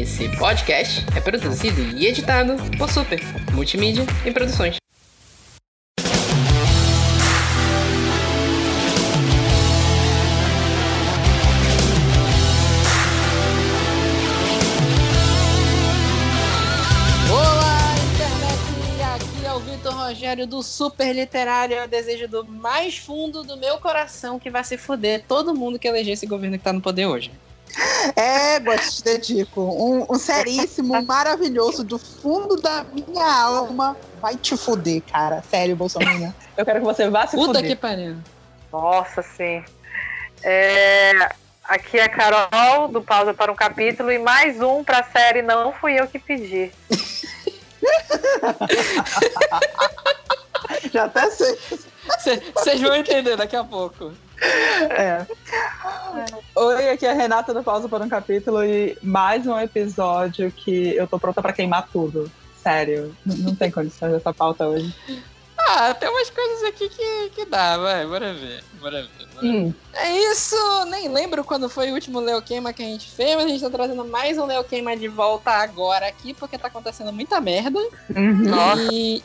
Esse podcast é produzido e editado por Super Multimídia e Produções. É Rogério do Super Literário. Eu desejo do mais fundo do meu coração que vai se fuder todo mundo que eleger esse governo que tá no poder hoje. É, te dedico. Um, um seríssimo, maravilhoso, do fundo da minha alma. Vai te fuder, cara. Sério, Bolsonaro. Eu quero que você vá se Puta fuder. que pariu. Nossa, sim. É, aqui é a Carol, do Pausa para um Capítulo, e mais um pra série Não Fui Eu Que Pedi. Já até sei. Vocês vão entender daqui a pouco. É. Oi, aqui é a Renata do Pausa para um Capítulo e mais um episódio que eu tô pronta pra queimar tudo. Sério, não tem condições dessa pauta hoje. Ah, tem umas coisas aqui que, que dá, vai, bora ver. Bora ver. bora ver. Hum, É isso, nem lembro quando foi o último Leo Queima que a gente fez, mas a gente tá trazendo mais um Leo Queima de volta agora aqui, porque tá acontecendo muita merda. uhum. E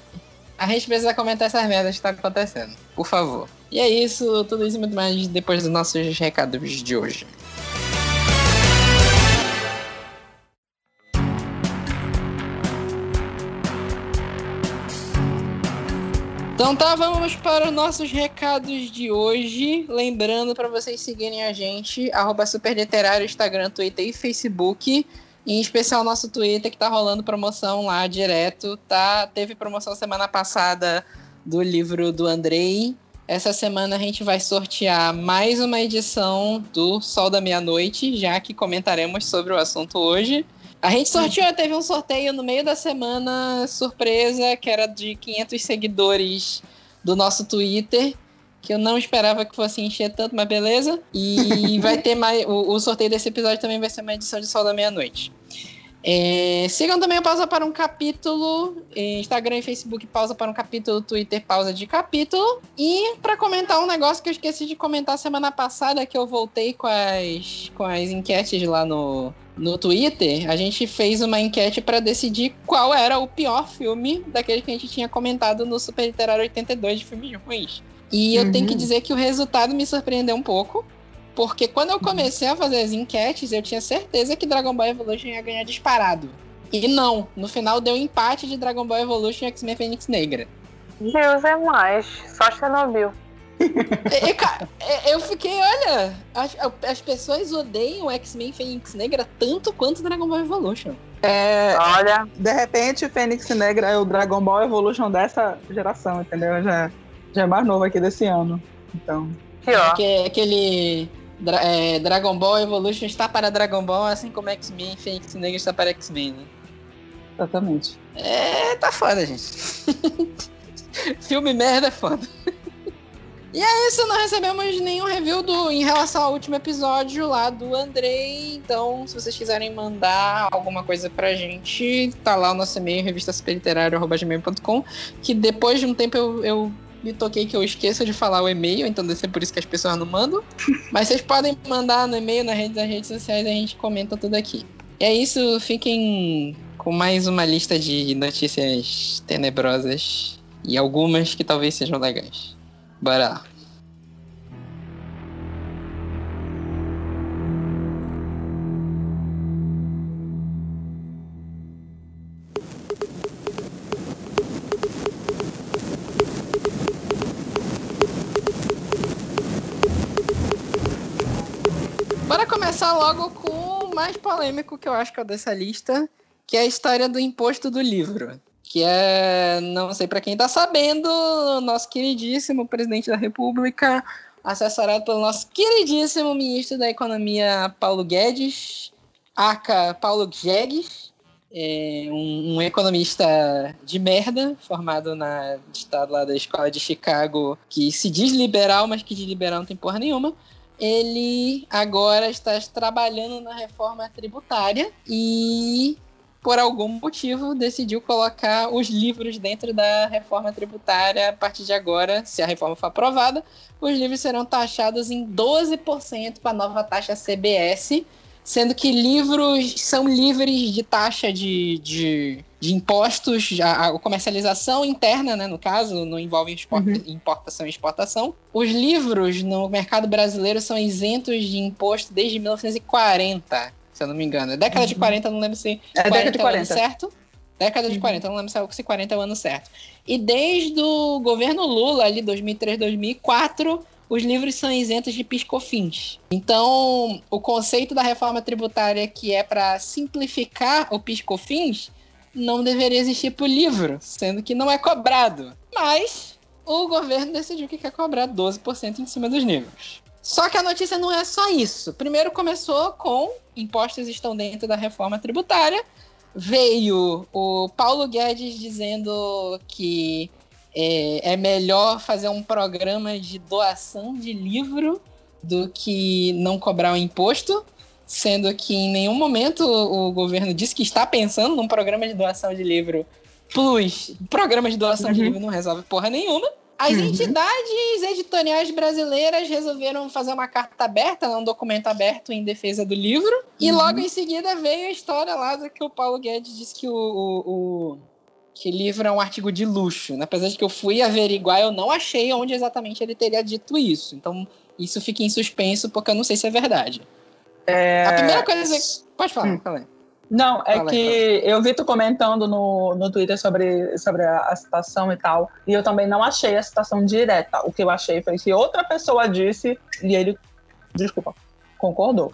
a gente precisa comentar essas merdas que tá acontecendo, por favor. E é isso, tudo isso e muito mais depois dos nossos recados de hoje. Então tá, vamos para os nossos recados de hoje. Lembrando para vocês seguirem a gente, arroba superliterário, Instagram, Twitter e Facebook. Em especial nosso Twitter, que tá rolando promoção lá direto. Tá? Teve promoção semana passada do livro do Andrei. Essa semana a gente vai sortear mais uma edição do Sol da Meia-Noite, já que comentaremos sobre o assunto hoje. A gente sorteou, teve um sorteio no meio da semana, surpresa, que era de 500 seguidores do nosso Twitter, que eu não esperava que fosse encher tanto, mas beleza. E vai ter mais. O, o sorteio desse episódio também vai ser uma edição de Sol da Meia-Noite. É, sigam também o Pausa para um Capítulo, eh, Instagram e Facebook Pausa para um Capítulo, Twitter Pausa de Capítulo. E para comentar um negócio que eu esqueci de comentar semana passada, que eu voltei com as, com as enquetes lá no, no Twitter, a gente fez uma enquete para decidir qual era o pior filme daquele que a gente tinha comentado no Super Literário 82 de filmes ruins. E eu tenho que Uhum. dizer que o resultado me surpreendeu um pouco. Porque quando eu comecei a fazer as enquetes, eu tinha certeza que Dragon Ball Evolution ia ganhar disparado. E não, no final deu empate de Dragon Ball Evolution e X-Men Fênix Negra. Deus é mais. Só Chernobyl. E, cara, eu fiquei, olha, as, as pessoas odeiam X-Men Fênix Negra tanto quanto Dragon Ball Evolution. É, Olha, de repente, o Fênix Negra é o Dragon Ball Evolution dessa geração, entendeu? Já, já é mais novo aqui desse ano. Então. pior. Porque aquele Dra- é, Dragon Ball Evolution está para Dragon Ball, assim como X-Men Fênix Negra está para X-Men, né? Exatamente. É, tá foda, gente. Filme merda é foda. E é isso, não recebemos nenhum review do, em relação ao último episódio lá do Andrei. Então, se vocês quiserem mandar alguma coisa pra gente, tá lá o nosso e-mail, revistaspeliterário.com, que depois de um tempo eu, eu me toquei que eu esqueço de falar o e-mail, então deve ser por isso que as pessoas não mandam. Mas vocês podem mandar no e-mail, nas redes, nas redes sociais, a gente comenta tudo aqui. E é isso, fiquem com mais uma lista de notícias tenebrosas e algumas que talvez sejam legais. Bora lá. Começar logo com o mais polêmico que eu acho que é dessa lista, que é a história do imposto do livro. Que é, não sei pra quem tá sabendo, nosso queridíssimo presidente da República, assessorado pelo nosso queridíssimo ministro da Economia, Paulo Guedes, aka Paulo Guedes, é um, um economista de merda, formado na estado lá da escola de Chicago, que se diz liberal, mas que de liberal não tem porra nenhuma ele agora está trabalhando na reforma tributária e, por algum motivo, decidiu colocar os livros dentro da reforma tributária. A partir de agora, se a reforma for aprovada, os livros serão taxados em 12% para a nova taxa CBS. Sendo que livros são livres de taxa de, de, de impostos, a, a, comercialização interna, né, no caso, não envolve exporta, uhum. importação e exportação. Os livros no mercado brasileiro são isentos de imposto desde 1940, se eu não me engano. É década uhum. de 40, não lembro se é 40 década de 40. É certo. Década de uhum. 40, não lembro se 40 é o ano certo. E desde o governo Lula, ali, 2003, 2004, os livros são isentos de piscofins. Então, o conceito da reforma tributária que é para simplificar o piscofins não deveria existir para o livro, sendo que não é cobrado. Mas o governo decidiu que quer cobrar 12% em cima dos livros. Só que a notícia não é só isso. Primeiro começou com impostos estão dentro da reforma tributária. Veio o Paulo Guedes dizendo que é, é melhor fazer um programa de doação de livro do que não cobrar o imposto, sendo que em nenhum momento o governo disse que está pensando num programa de doação de livro plus. Programa de doação uhum. de livro não resolve porra nenhuma. As uhum. entidades editoriais brasileiras resolveram fazer uma carta aberta, um documento aberto em defesa do livro. E uhum. logo em seguida veio a história lá do que o Paulo Guedes disse que o, o, o que livro é um artigo de luxo. Né? Apesar de que eu fui averiguar, eu não achei onde exatamente ele teria dito isso. Então, isso fica em suspenso, porque eu não sei se é verdade. É... A primeira coisa. Pode falar, hum. fala Não, é fala que eu vi tu comentando no, no Twitter sobre, sobre a, a, citação e tal, e eu também não achei a citação direta. O que eu achei foi que outra pessoa disse, e ele, desculpa, concordou.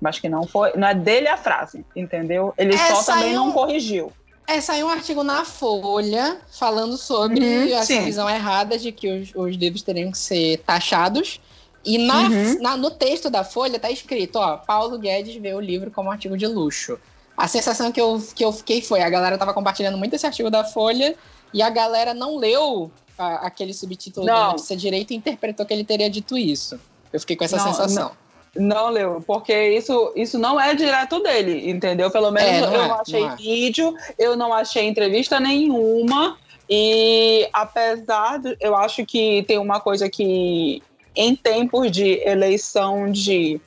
Mas que não foi, não é dele a frase, entendeu? Ele Essa só também não corrigiu. É, saiu um artigo na Folha falando sobre uhum, sim. visão errada de que os, os, livros teriam que ser taxados. E na, uhum. na, no texto da Folha tá escrito, ó, Paulo Guedes vê o livro como um artigo de luxo. A sensação que eu, que eu fiquei foi, a galera tava compartilhando muito esse artigo da Folha e a galera não leu a, aquele subtítulo não. da notícia direito e interpretou que ele teria dito isso. Eu fiquei com essa não, sensação. Não. Não leu, porque isso, isso não é direto dele, entendeu? Pelo menos é, não eu é, não achei não é. vídeo, eu não achei entrevista nenhuma. E apesar de. Eu acho que tem uma coisa que, em tempos de eleição de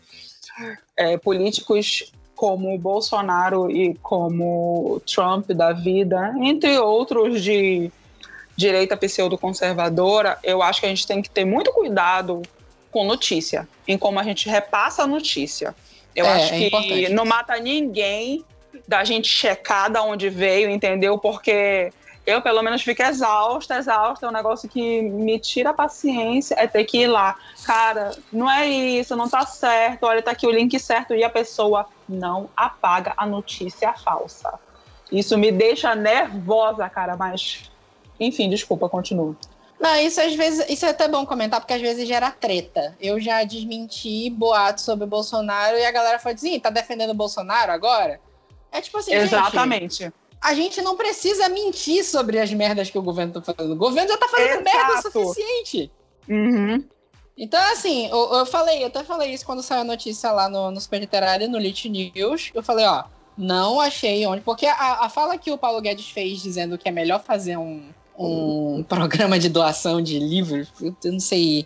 é, políticos como Bolsonaro e como Trump da vida, entre outros de direita pseudo-conservadora, eu acho que a gente tem que ter muito cuidado com notícia, em como a gente repassa a notícia. Eu é, acho é que não mata ninguém da gente checar da onde veio, entendeu? Porque eu, pelo menos, fico exausta, exausta. É um negócio que me tira a paciência, é ter que ir lá. Cara, não é isso, não tá certo. Olha, tá aqui o link certo. E a pessoa não apaga a notícia falsa. Isso me deixa nervosa, cara, mas. Enfim, desculpa, continua. Não, isso às vezes, isso é até bom comentar, porque às vezes gera treta. Eu já desmenti boatos sobre o Bolsonaro e a galera foi assim, tá defendendo o Bolsonaro agora? É tipo assim, Exatamente. Gente, a gente não precisa mentir sobre as merdas que o governo tá fazendo. O governo já tá fazendo Exato. merda o suficiente. Uhum. Então, assim, eu, eu, falei, eu até falei isso quando saiu a notícia lá no, no Super Literário, no Lit News. Eu falei, ó, não achei onde. Porque a, a fala que o Paulo Guedes fez dizendo que é melhor fazer um um programa de doação de livros. Eu não sei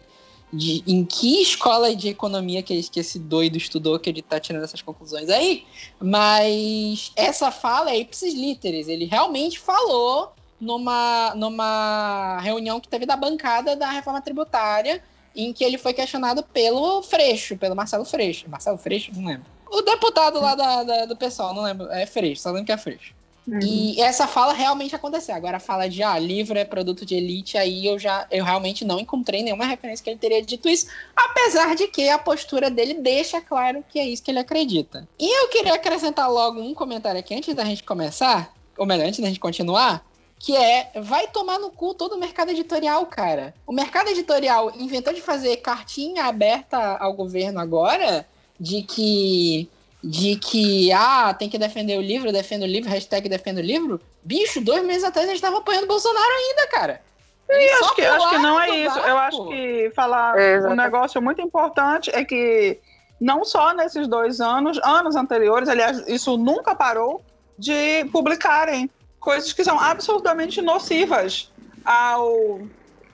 de, em que escola de economia que, que esse doido estudou que ele está tirando essas conclusões aí, mas essa fala é ipsis literis. Ele realmente falou numa, numa reunião que teve da bancada da reforma tributária, em que ele foi questionado pelo Freixo, pelo Marcelo Freixo. Marcelo Freixo? Não lembro. O deputado lá da, da do pessoal, não lembro. É Freixo, só lembro que é Freixo. Uhum. E essa fala realmente aconteceu. Agora, a fala de, ah, livro é produto de elite, aí eu já, eu realmente não encontrei nenhuma referência que ele teria dito isso, apesar de que a postura dele deixa claro que é isso que ele acredita. E eu queria acrescentar logo um comentário aqui antes da gente começar, ou melhor, antes da gente continuar, que é vai tomar no cu todo o mercado editorial, cara. O mercado editorial inventou de fazer cartinha aberta ao governo agora de que de que, ah, tem que defender o livro, defenda o livro, hashtag defenda o livro. Bicho, dois meses atrás a gente tava apoiando o Bolsonaro ainda, cara. E acho que, acho que não é isso. Eu acho que falar é, um negócio muito importante é que não só nesses dois anos, anos anteriores, aliás, isso nunca parou de publicarem coisas que são absolutamente nocivas ao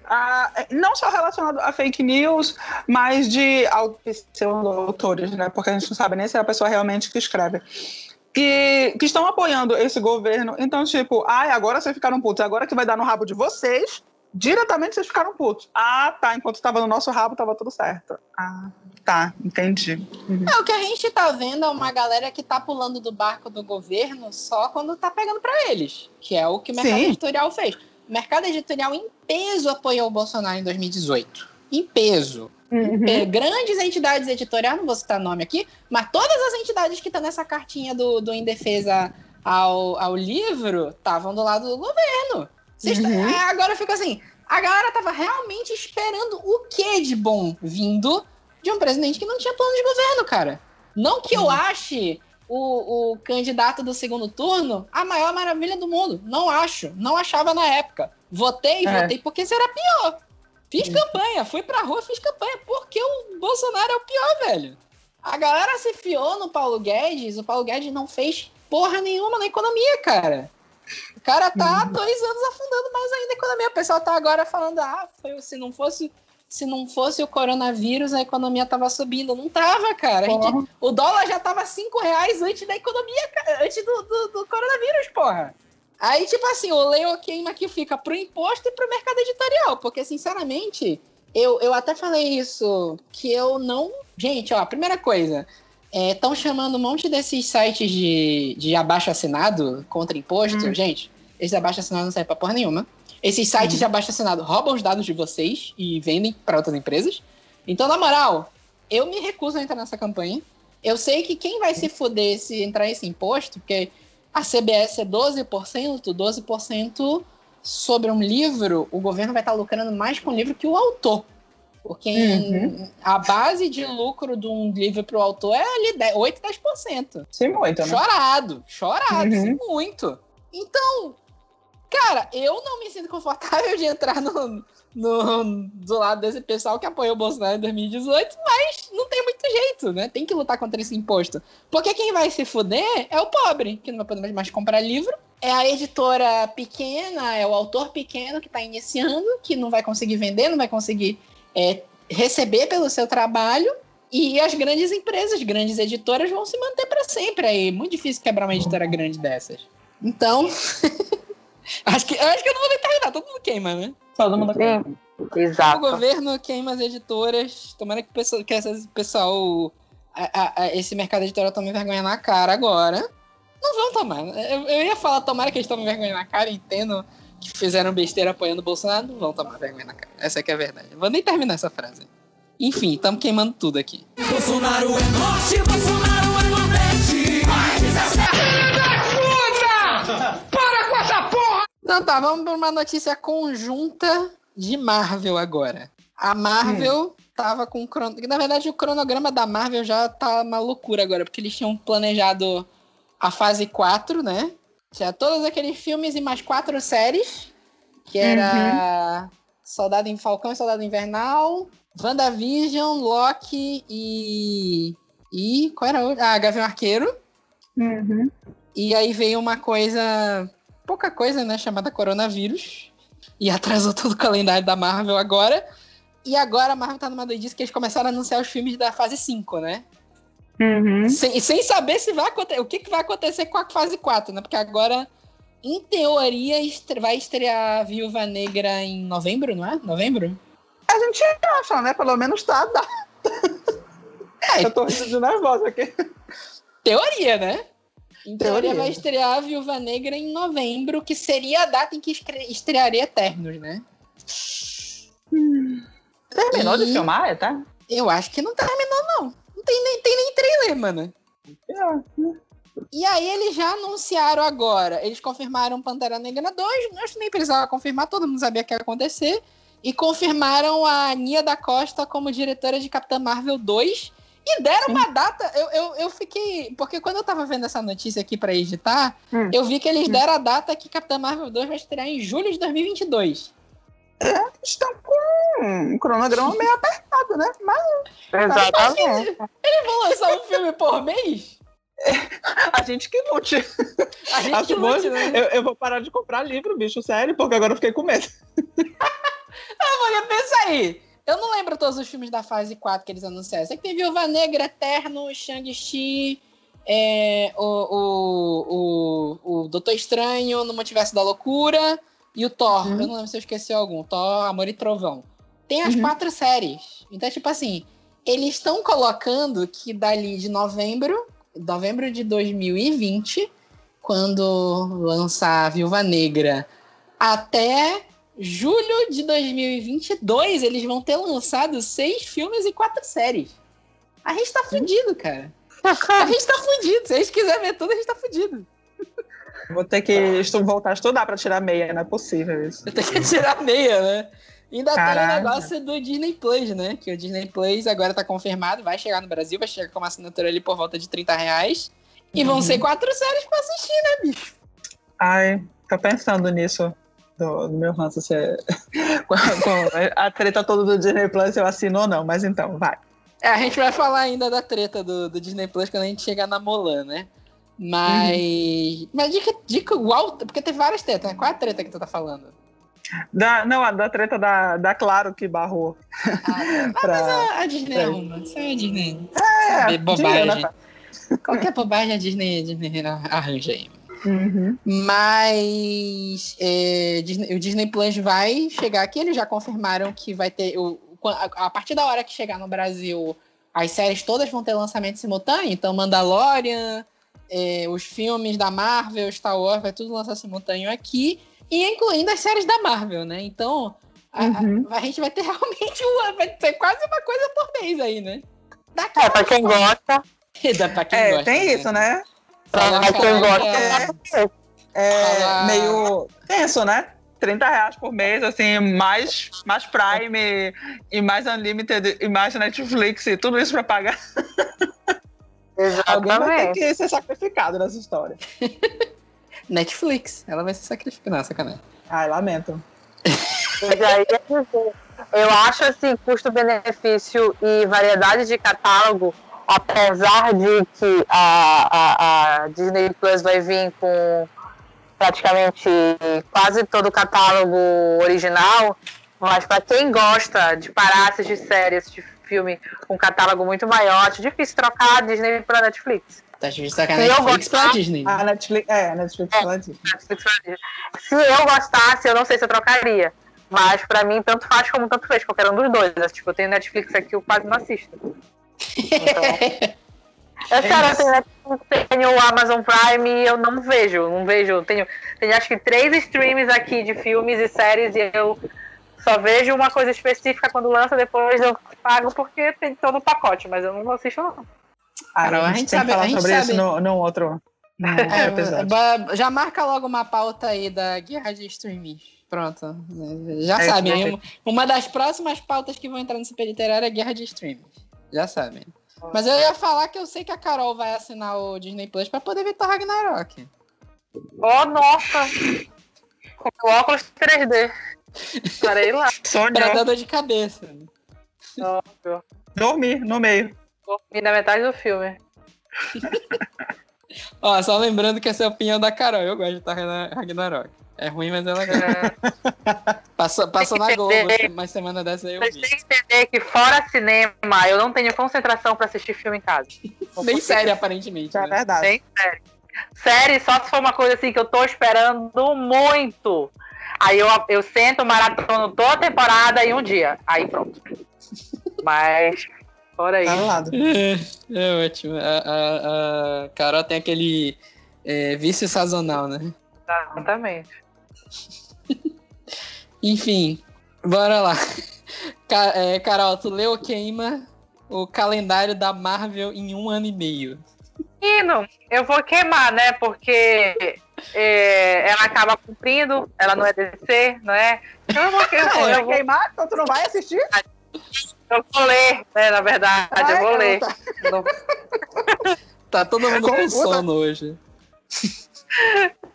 a, não só relacionado a fake news, mas de autores, né? Porque a gente não sabe nem se é a pessoa realmente que escreve. Que, que estão apoiando esse governo. Então, tipo, ai, agora vocês ficaram putos, agora que vai dar no rabo de vocês, diretamente vocês ficaram putos. Ah, tá, enquanto estava no nosso rabo, estava tudo certo. Ah, tá, entendi. Uhum. É, o que a gente tá vendo é uma galera que tá pulando do barco do governo só quando tá pegando para eles, que é o que o mercado Sim. editorial fez. O mercado editorial em peso apoiou o Bolsonaro em 2018. Em peso. Uhum. Grandes entidades editoriais, não vou citar nome aqui, mas todas as entidades que estão nessa cartinha do, do Em Defesa ao, ao livro estavam do lado do governo. Uhum. É, agora fica assim, a galera tava realmente esperando o que de bom vindo de um presidente que não tinha plano de governo, cara. Não que eu uhum. ache o, o candidato do segundo turno a maior maravilha do mundo. Não acho. Não achava na época. Votei, é. votei porque será pior. Fiz campanha, fui pra rua, fiz campanha, porque o Bolsonaro é o pior, velho. A galera se fiou no Paulo Guedes, o Paulo Guedes não fez porra nenhuma na economia, cara. O cara tá há uhum. dois anos afundando mais ainda a economia. O pessoal tá agora falando, ah, foi, se não fosse se não fosse o coronavírus, a economia tava subindo. Não tava, cara. Gente, o dólar já tava cinco reais antes da economia, antes do, do, do, coronavírus, porra. Aí, tipo assim, o Leo queima que fica pro imposto e pro mercado editorial. Porque, sinceramente, eu, eu até falei isso, que eu não. Gente, ó, primeira coisa. Estão é, chamando um monte desses sites de, de abaixo assinado contra imposto. Hum. Gente, esses abaixo assinados não servem pra porra nenhuma. Esses sites uhum. de abaixo assinado roubam os dados de vocês e vendem para outras empresas. Então, na moral, eu me recuso a entrar nessa campanha. Eu sei que quem vai se fuder se entrar esse imposto, porque a CBS é 12%, 12% sobre um livro, o governo vai estar lucrando mais com o livro que o autor. Porque uhum. a base de lucro de um livro para o autor é ali 10, 8, 10%. Sim, muito, né? Chorado, chorado, uhum. muito. Então, Cara, eu não me sinto confortável de entrar no, no, do lado desse pessoal que apoiou o Bolsonaro em 2018, mas não tem muito jeito, né? Tem que lutar contra esse imposto. Porque quem vai se fuder é o pobre, que não vai poder mais comprar livro. É a editora pequena, é o autor pequeno que está iniciando, que não vai conseguir vender, não vai conseguir é, receber pelo seu trabalho. E as grandes empresas, grandes editoras vão se manter para sempre aí. Muito difícil quebrar uma editora grande dessas. Então. Acho que, acho que eu não vou nem terminar, todo mundo queima, né? Todo mundo queima. Exato. O governo queima as editoras. Tomara que o pessoal, que esse pessoal a, a, a, esse mercado editorial tome vergonha na cara agora. Não vão tomar. Eu, eu ia falar, tomara que eles tomem vergonha na cara, entendo que fizeram besteira apoiando o Bolsonaro, não vão tomar vergonha na cara. Essa é que é a verdade. Eu vou nem terminar essa frase. Enfim, estamos queimando tudo aqui. Bolsonaro é norte, Bolsonaro Então tá, vamos para uma notícia conjunta de Marvel agora. A Marvel hum. tava com. Na verdade, o cronograma da Marvel já tá uma loucura agora, porque eles tinham planejado a fase 4, né? Tinha todos aqueles filmes e mais quatro séries. Que era uhum. Soldado em Falcão e Soldado Invernal, WandaVision, Loki e. E. Qual era o. Ah, Gavião Arqueiro. Uhum. E aí veio uma coisa pouca coisa, né? Chamada coronavírus. E atrasou todo o calendário da Marvel agora. E agora a Marvel tá numa doidice que eles começaram a anunciar os filmes da fase 5, né? Uhum. Sem, sem saber se vai acontecer. O que, que vai acontecer com a fase 4, né? Porque agora, em teoria, estre vai estrear a Viúva Negra em novembro, não é? Novembro? A gente acha, né? Pelo menos tá. tá. É, Eu tô rindo de nervosa aqui. Teoria, né? Em teoria vai estrear a Viúva Negra em novembro, que seria a data em que estrearia Eternos, né? Terminou e... de filmar, é, tá? Eu acho que não terminou, não. Não tem nem, tem nem trailer, mano. É. E aí eles já anunciaram agora. Eles confirmaram Pantera Negra 2. Acho que nem precisava confirmar, todo mundo sabia que ia acontecer. E confirmaram a Nia da Costa como diretora de Capitã Marvel 2 e deram uma data, eu, eu, eu fiquei. Porque quando eu tava vendo essa notícia aqui pra editar, hum. eu vi que eles deram a data que Capitã Marvel 2 vai estrear em julho de 2022. É, estão com um cronograma meio apertado, né? Mas. Exatamente. Eles vão lançar um filme por mês? A gente que lute. A gente Acho que lute, né? eu, eu, vou parar de comprar livro, bicho, sério, porque agora eu fiquei com medo. Ah, porque pensa aí. Eu não lembro todos os filmes da fase 4 que eles anunciaram. Sei que tem Viúva Negra, Eterno, Shang-Chi, é, o, o, o, o Doutor Estranho no Multiverso da Loucura e o Thor. Uhum. Eu não lembro se eu esqueci algum. Thor, Amor e Trovão. Tem as uhum. quatro séries. Então, tipo assim, eles estão colocando que dali de novembro, novembro de 2020, quando lançar a Viúva Negra, até julho de 2022, eles vão ter lançado seis filmes e quatro séries. A gente tá fudido, cara. A gente tá fudido. Se a gente quiser ver tudo, a gente tá fudido. Vou ter que voltar a estudar pra tirar meia, não é possível isso. Tem que tirar meia, né? Ainda Caraca. tem o negócio do Disney Plus, né? Que o Disney Plus agora tá confirmado, vai chegar no Brasil, vai chegar com uma assinatura ali por volta de 30 reais. E uhum. vão ser quatro séries pra assistir, né, bicho? Ai, tô pensando nisso. Do, do meu ranço, se é... a treta toda do Disney Plus eu assino ou não, mas então, vai. É, a gente vai falar ainda da treta do, do Disney Plus quando a gente chegar na Mulan, né? Mas. Uhum. Mas dica, dica igual. Porque tem várias tretas, né? Qual é a treta que tu tá falando? Da, não, a da treta da, da Claro que barrou. Ah, pra, mas a, a Disney é uma. Isso é a Disney. É, bobagem. Dinheiro, né? Qualquer bobagem a Disney, a Disney arranja aí. Uhum. Mas é, Disney, o Disney Plus vai chegar aqui, eles já confirmaram que vai ter. O, a, a partir da hora que chegar no Brasil, as séries todas vão ter lançamento simultâneo. Então, Mandalorian, é, os filmes da Marvel, Star Wars, vai tudo lançar simultâneo aqui. E incluindo as séries da Marvel, né? Então, a, uhum. a, a gente vai ter realmente uma. Vai ter quase uma coisa por mês aí, né? Daqui é, pra quem gosta. Dá pra quem é, gosta. Tem né? isso, né? Pra, gosta. É, é meio tenso, né? 30 reais por mês, assim, mais, mais Prime e mais Unlimited e mais Netflix e tudo isso pra pagar. Exatamente. Alguém vai ter que ser sacrificado nessa história. Netflix, ela vai ser sacrificada, sacanagem. Ai, lamento. Eu acho assim, custo-benefício e variedade de catálogo, apesar de que a, a, a Disney Plus vai vir com praticamente quase todo o catálogo original, mas para quem gosta de parar, assistir séries, de filme com um catálogo muito maior, acho difícil trocar a Disney para Netflix. Tá difícil trocar a Netflix para Disney. A Netflix, é, a Netflix é, Disney. Se eu gostasse, eu não sei se eu trocaria. Mas pra mim, tanto faz como tanto fez, qualquer um dos dois. Tipo, eu tenho Netflix aqui, eu quase não assisto. Então... Eu, cara, eu tenho, tenho o Amazon Prime e eu não vejo, não vejo. Tenho, tenho acho que três streams aqui de filmes e séries e eu só vejo uma coisa específica quando lança, depois eu pago porque tem todo o pacote, mas eu não assisto não. Ah, a, gente, sabe, falar a gente sobre sabe. isso no, no outro, no é, Já marca logo uma pauta aí da guerra de streaming. Pronto. Já é, sabem. Uma das próximas pautas que vão entrar no Super Literário é guerra de streaming. Já sabem. Mas eu ia falar que eu sei que a Carol vai assinar o Disney Plus pra poder ver Thor Ragnarok. Oh, nossa! Com óculos 3D. Estarei lá. Sonho. Pra dar dor de cabeça. Dormir no meio. Dormir na metade do filme. Ó, só lembrando que essa é a opinião da Carol. Eu gosto de Thor Ragnarok. É ruim, mas é legal. É. Passou, passou na Globo, uma semana dessa aí eu vi. Vocês têm que entender que fora cinema, eu não tenho concentração pra assistir filme em casa. Nem série, aparentemente. É né? verdade. Nem série. Série só se for uma coisa assim que eu tô esperando muito. Aí eu, eu sento, maratono toda a temporada em um dia. Aí pronto. Mas, fora aí. Tá é, é ótimo. A, a, a Carol tem aquele é, vício sazonal, né? Exatamente. Enfim, bora lá. É, Carol, tu leu queima o calendário da Marvel em um ano e meio. Menino, eu vou queimar, né? Porque é, ela acaba cumprindo, ela não é DC, não é? Então eu vou, vou, eu vou... queimar, então tu não vai assistir? Eu vou ler, né? Na verdade, Ai, eu vou ler. Tá... tá todo mundo com sono hoje.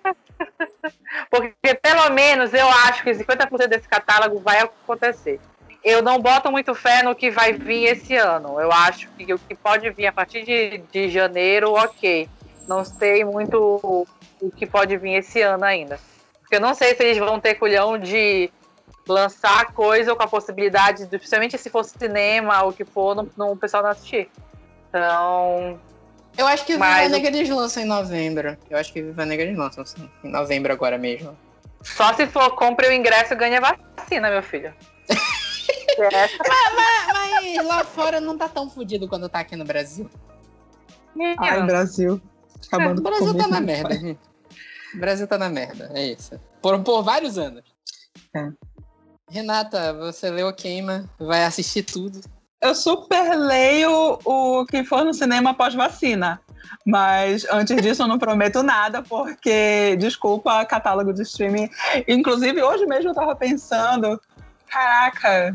Porque pelo menos eu acho que 50% desse catálogo vai acontecer. Eu não boto muito fé no que vai vir esse ano. Eu acho que o que pode vir a partir de, de janeiro, ok. Não sei muito o que pode vir esse ano ainda. Porque eu não sei se eles vão ter culhão de lançar coisa com a possibilidade, de, principalmente se fosse cinema ou o que for, no, no pessoal não assistir. Então. Eu acho que Viva Negra eles lançam em novembro. Eu acho que Viva Negra eles lançam em novembro agora mesmo. Só se for compre o ingresso e ganha vacina, meu filho. mas, mas, mas, lá fora não tá tão fodido quando tá aqui no Brasil. Ai, Brasil. Acabando o Brasil tá na merda, gente. O Brasil tá na merda, é isso. Por, por vários anos. É. Renata, você leu a Queima, vai assistir tudo. Eu super leio o que for no cinema pós-vacina. Mas antes disso eu não prometo nada, porque, desculpa, catálogo de streaming. Inclusive, hoje mesmo eu tava pensando, caraca,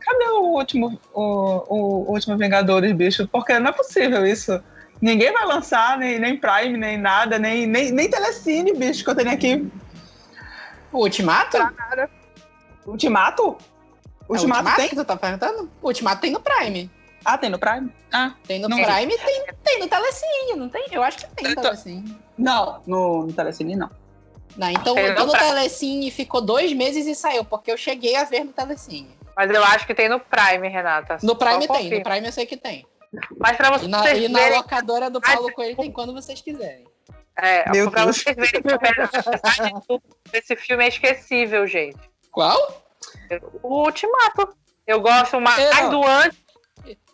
cadê o último, o, o, o último Vingadores, bicho? Porque não é possível isso. Ninguém vai lançar, nem, nem Prime, nem nada, nem, nem, nem Telecine, bicho, que eu tenho aqui. O Ultimato? Ultimato? O Ultimato, Ultimato tem? que tu tá perguntando? O Ultimato tem no Prime. Ah, tem no Prime? Ah, tem no Prime e tem, tem no Telecine, não tem? Eu acho que tem no tô... Telecine. Não, no, no Telecine não. Não, então, então no, no Telecine ficou dois meses e saiu, porque eu cheguei a ver no Telecine. Mas eu acho que tem no Prime, Renata. No Prime tem, no Prime eu sei que tem. Mas pra vocês e na, verem... e na locadora do Paulo Coelho tem quando vocês quiserem. É, Meu pra Deus. vocês verem esse filme é esquecível, gente. Qual? O Ultimato. Eu gosto mais eu do antes.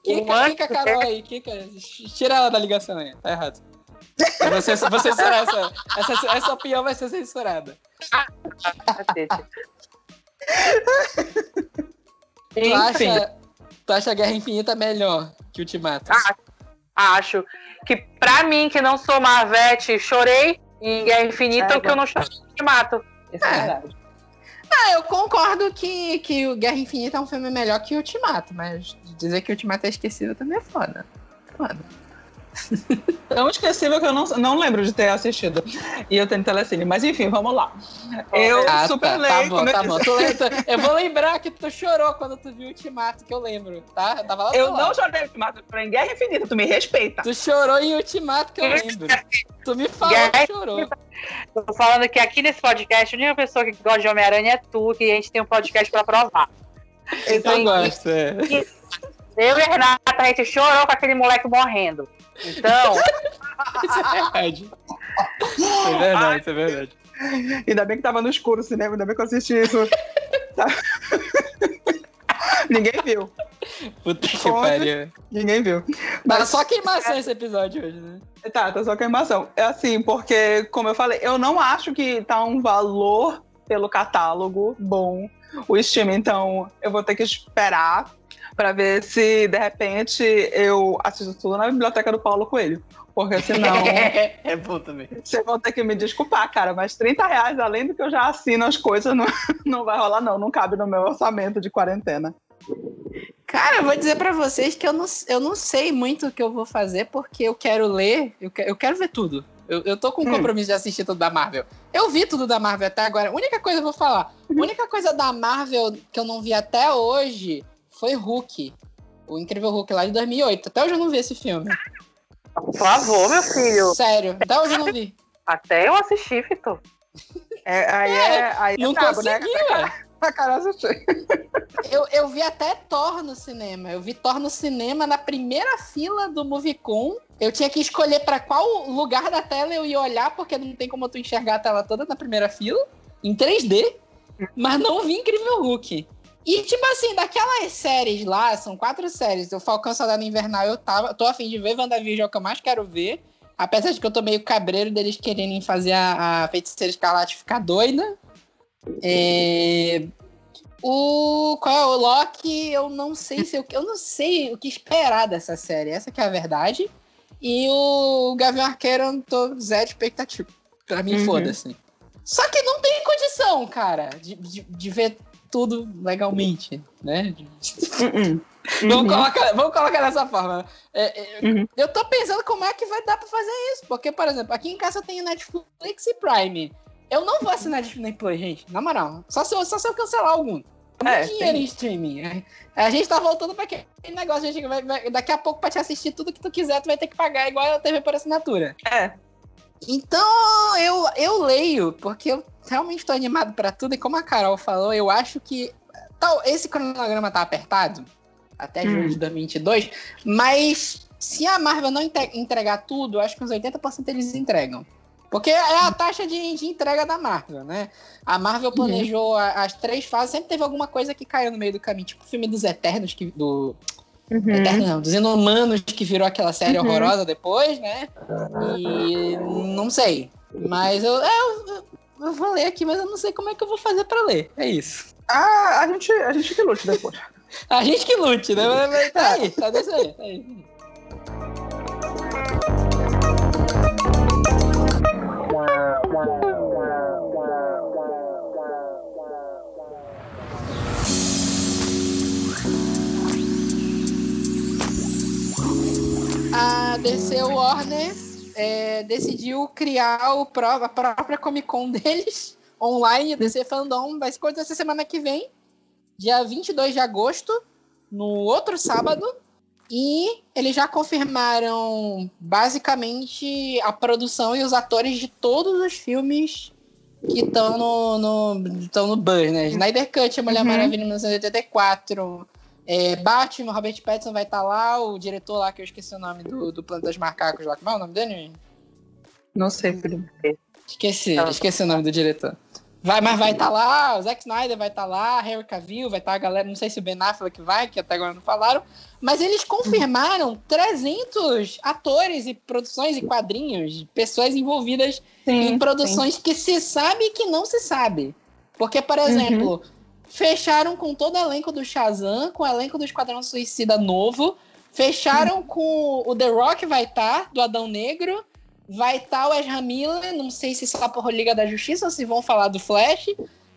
Kika, antes Kika Carol aí, Kika. Tira ela da ligação aí, tá errado. Você, você essa, essa, essa opinião vai ser censurada. tu, acha, tu acha Guerra Infinita melhor que Ultimato? Ah, acho. Que pra mim, que não sou Marvete, chorei em Guerra Infinita, é, o que eu não chorei em Ultimato. Isso é, é verdade. Ah, eu concordo que, que o Guerra Infinita é um filme melhor que o Ultimato, mas dizer que o Ultimato é esquecido também é foda. Foda. Tão esquecível que eu não, não lembro de ter assistido. E eu tenho telecine. Mas enfim, vamos lá. Eu ah, tá. super tá, leio. Tá bom, tá bom. Eu vou lembrar que tu chorou quando tu viu o Ultimato, que eu lembro, tá? Eu tava lá Eu não chorei em Ultimato, eu chorei em Guerra Infinita, tu me respeita. Tu chorou em Ultimato, que eu lembro. tu me falou Guerra... que chorou. Tô falando que aqui nesse podcast, a única pessoa que gosta de Homem-Aranha é tu, que a gente tem um podcast pra provar. Então, eu gosto, é. Eu e a Renata, a gente chorou com aquele moleque morrendo. Então. isso é verdade. É verdade, isso é verdade. Ainda bem que tava no escuro o cinema, ainda bem que eu assisti isso. Tá. Ninguém viu. Puta que pariu. Ninguém viu. Mas tá só queimação esse episódio hoje, né? Tá, tá só queimação. É assim, porque, como eu falei, eu não acho que tá um valor pelo catálogo bom o stream, então eu vou ter que esperar para ver se de repente eu assisto tudo na biblioteca do Paulo Coelho. Porque senão. é bom também. Vocês vão ter que me desculpar, cara, mas 30 reais, além do que eu já assino as coisas, não, não vai rolar, não. Não cabe no meu orçamento de quarentena. Cara, eu vou dizer para vocês que eu não, eu não sei muito o que eu vou fazer, porque eu quero ler, eu, eu quero ver tudo. Eu, eu tô com um hum. compromisso de assistir tudo da Marvel. Eu vi tudo da Marvel até agora. A única coisa eu vou falar. A única coisa da Marvel que eu não vi até hoje foi Hulk. O Incrível Hulk lá de 2008. Até hoje eu não vi esse filme. Por favor, meu filho. Sério, até hoje eu não vi. Até eu assisti, Vitor. É, aí é, é aí é não é consegui, né? A cara assistir. Eu, eu vi até Thor no cinema. Eu vi Thor no cinema na primeira fila do Movicon. Eu tinha que escolher para qual lugar da tela eu ia olhar, porque não tem como tu enxergar a tela toda na primeira fila, em 3D. Mas não vi Incrível Hulk. E, tipo assim, daquelas séries lá, são quatro séries. O Falcão Soldado Invernal eu tava, tô afim de ver, WandaVision é o que eu mais quero ver. Apesar de que eu tô meio cabreiro deles quererem fazer a, a Feiticeira Escarlate ficar doida. É... O qual é o Loki? Eu não sei se eu, eu não sei o que esperar dessa série. Essa que é a verdade. E o Gavião Arqueiro eu tô zero expectativa. Pra mim, uhum. foda-se. Só que não tem condição, cara, de, de, de ver tudo legalmente, né? Uhum. Vamos, uhum. colocar, vamos colocar dessa forma. É, é, uhum. Eu tô pensando como é que vai dar pra fazer isso. Porque, por exemplo, aqui em casa eu tenho Netflix e Prime. Eu não vou assinar Disney Plus, gente. Na moral. Só se eu, só se eu cancelar algum. É, dinheiro tem... em streaming. A gente tá voltando pra aquele negócio. A gente vai, vai, daqui a pouco, pra te assistir tudo que tu quiser, tu vai ter que pagar igual a TV por assinatura. É. Então, eu, eu leio, porque eu realmente estou animado para tudo, e como a Carol falou, eu acho que tal, esse cronograma tá apertado até julho hum. de 2022, mas se a Marvel não entregar tudo, acho que uns 80% eles entregam. Porque é a taxa de, de entrega da Marvel, né? A Marvel uhum. planejou uhum. as três fases, sempre teve alguma coisa que caiu no meio do caminho, tipo o filme dos Eternos, que, do. Uhum. Eterno, não, dos Inumanos, que virou aquela série uhum. horrorosa depois, né? E não sei. Mas eu, é, eu, eu, vou ler aqui, mas eu não sei como é que eu vou fazer pra ler. É isso. Ah, a gente, a gente que lute depois. a gente que lute, né? Mas, tá aí, tá desse aí. Tá aí. A DC Warner é, decidiu criar o, a própria Comic Con deles online, DC Fandom, vai se acontecer semana que vem, dia 22 de agosto, no outro sábado. E eles já confirmaram basicamente a produção e os atores de todos os filmes que estão no, no, no Buzz, né? Snyder Cut, A Mulher uhum. Maravilha 1984, é, Batman, Robert Pattinson vai estar tá lá, o diretor lá, que eu esqueci o nome do, do Planeta dos Macacos lá, como é o nome dele? Não sei, Felipe. Esqueci, esqueci o nome do diretor. Vai, mas vai estar tá lá, o Zack Snyder vai estar tá lá, Harry Cavill, vai estar tá a galera, não sei se o Ben Affleck vai, que até agora não falaram, mas eles confirmaram 300 atores e produções e quadrinhos, pessoas envolvidas sim, em produções sim. que se sabe e que não se sabe. Porque, por exemplo, uhum. Fecharam com todo o elenco do Shazam, com o elenco do Esquadrão Suicida novo, fecharam uhum. com o The Rock vai estar, do Adão Negro, vai estar tá o Ezra Miller, não sei se só por Liga da Justiça ou se vão falar do Flash.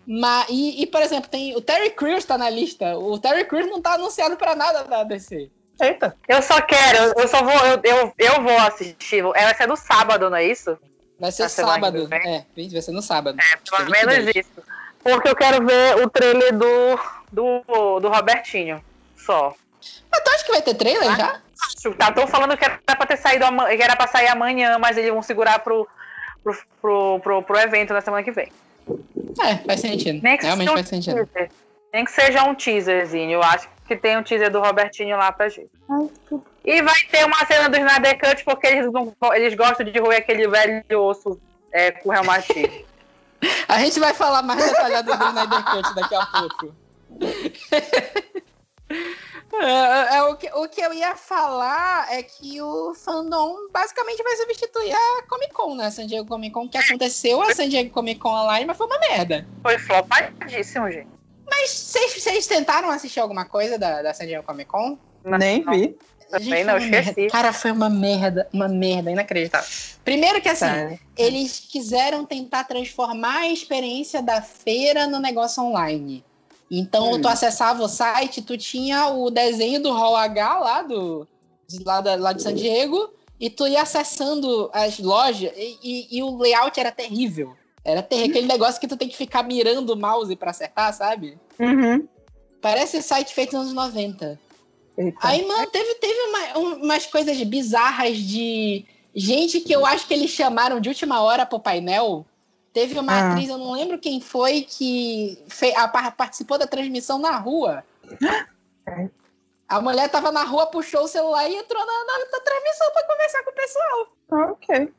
Mas, e, e, por exemplo, tem o Terry Crews tá na lista. O Terry Crews não tá anunciado para nada da DC. Eita. Eu só quero, eu só vou, eu, eu, eu vou assistir. Vai ser no sábado, não é isso? Vai ser sábado. É, vai ser no sábado. É, pelo menos isso. Porque eu quero ver o trailer do, do, do Robertinho. Só. Mas tu acha que vai ter trailer ah? já? Tá, tô falando que era pra ter saído que era pra sair amanhã, mas eles vão segurar pro, pro, pro, pro, pro evento na semana que vem. É, faz sentido. Que Realmente faz sentido. Teaser. Nem que seja um teaserzinho. Eu acho que tem um teaser do Robertinho lá pra gente. E vai ter uma cena do Snyder Cut, porque eles, não, eles gostam de roer aquele velho osso é, com reumatismo. a gente vai falar mais detalhado do Snyder Cut daqui a pouco. É, é, o, que, o que eu ia falar é que o fandom basicamente vai substituir a Comic Con, né? San Diego Comic Con, que aconteceu a San Diego Comic Con online, mas foi uma merda. Foi flopadíssimo, gente. Mas vocês tentaram assistir alguma coisa da, da San Diego Comic Con? Não, Nem não. vi. Também não, esqueci. Cara, foi uma merda, uma merda, inacreditável. Primeiro que assim, tá. eles quiseram tentar transformar a experiência da feira no negócio online. Então, hum. tu acessava o site, tu tinha o desenho do Hall H lá, do, lá, da, lá de San Diego, e tu ia acessando as lojas, e, e, e o layout era terrível. Era terrível, aquele negócio que tu tem que ficar mirando o mouse para acertar, sabe? Uhum. Parece site feito nos anos 90. Eita. Aí, mano, teve, teve uma, umas coisas bizarras de gente que eu acho que eles chamaram de última hora pro painel Teve uma ah. atriz, eu não lembro quem foi, que fez, a, participou da transmissão na rua. A mulher tava na rua, puxou o celular e entrou na, na, na transmissão para conversar com o pessoal. Ok.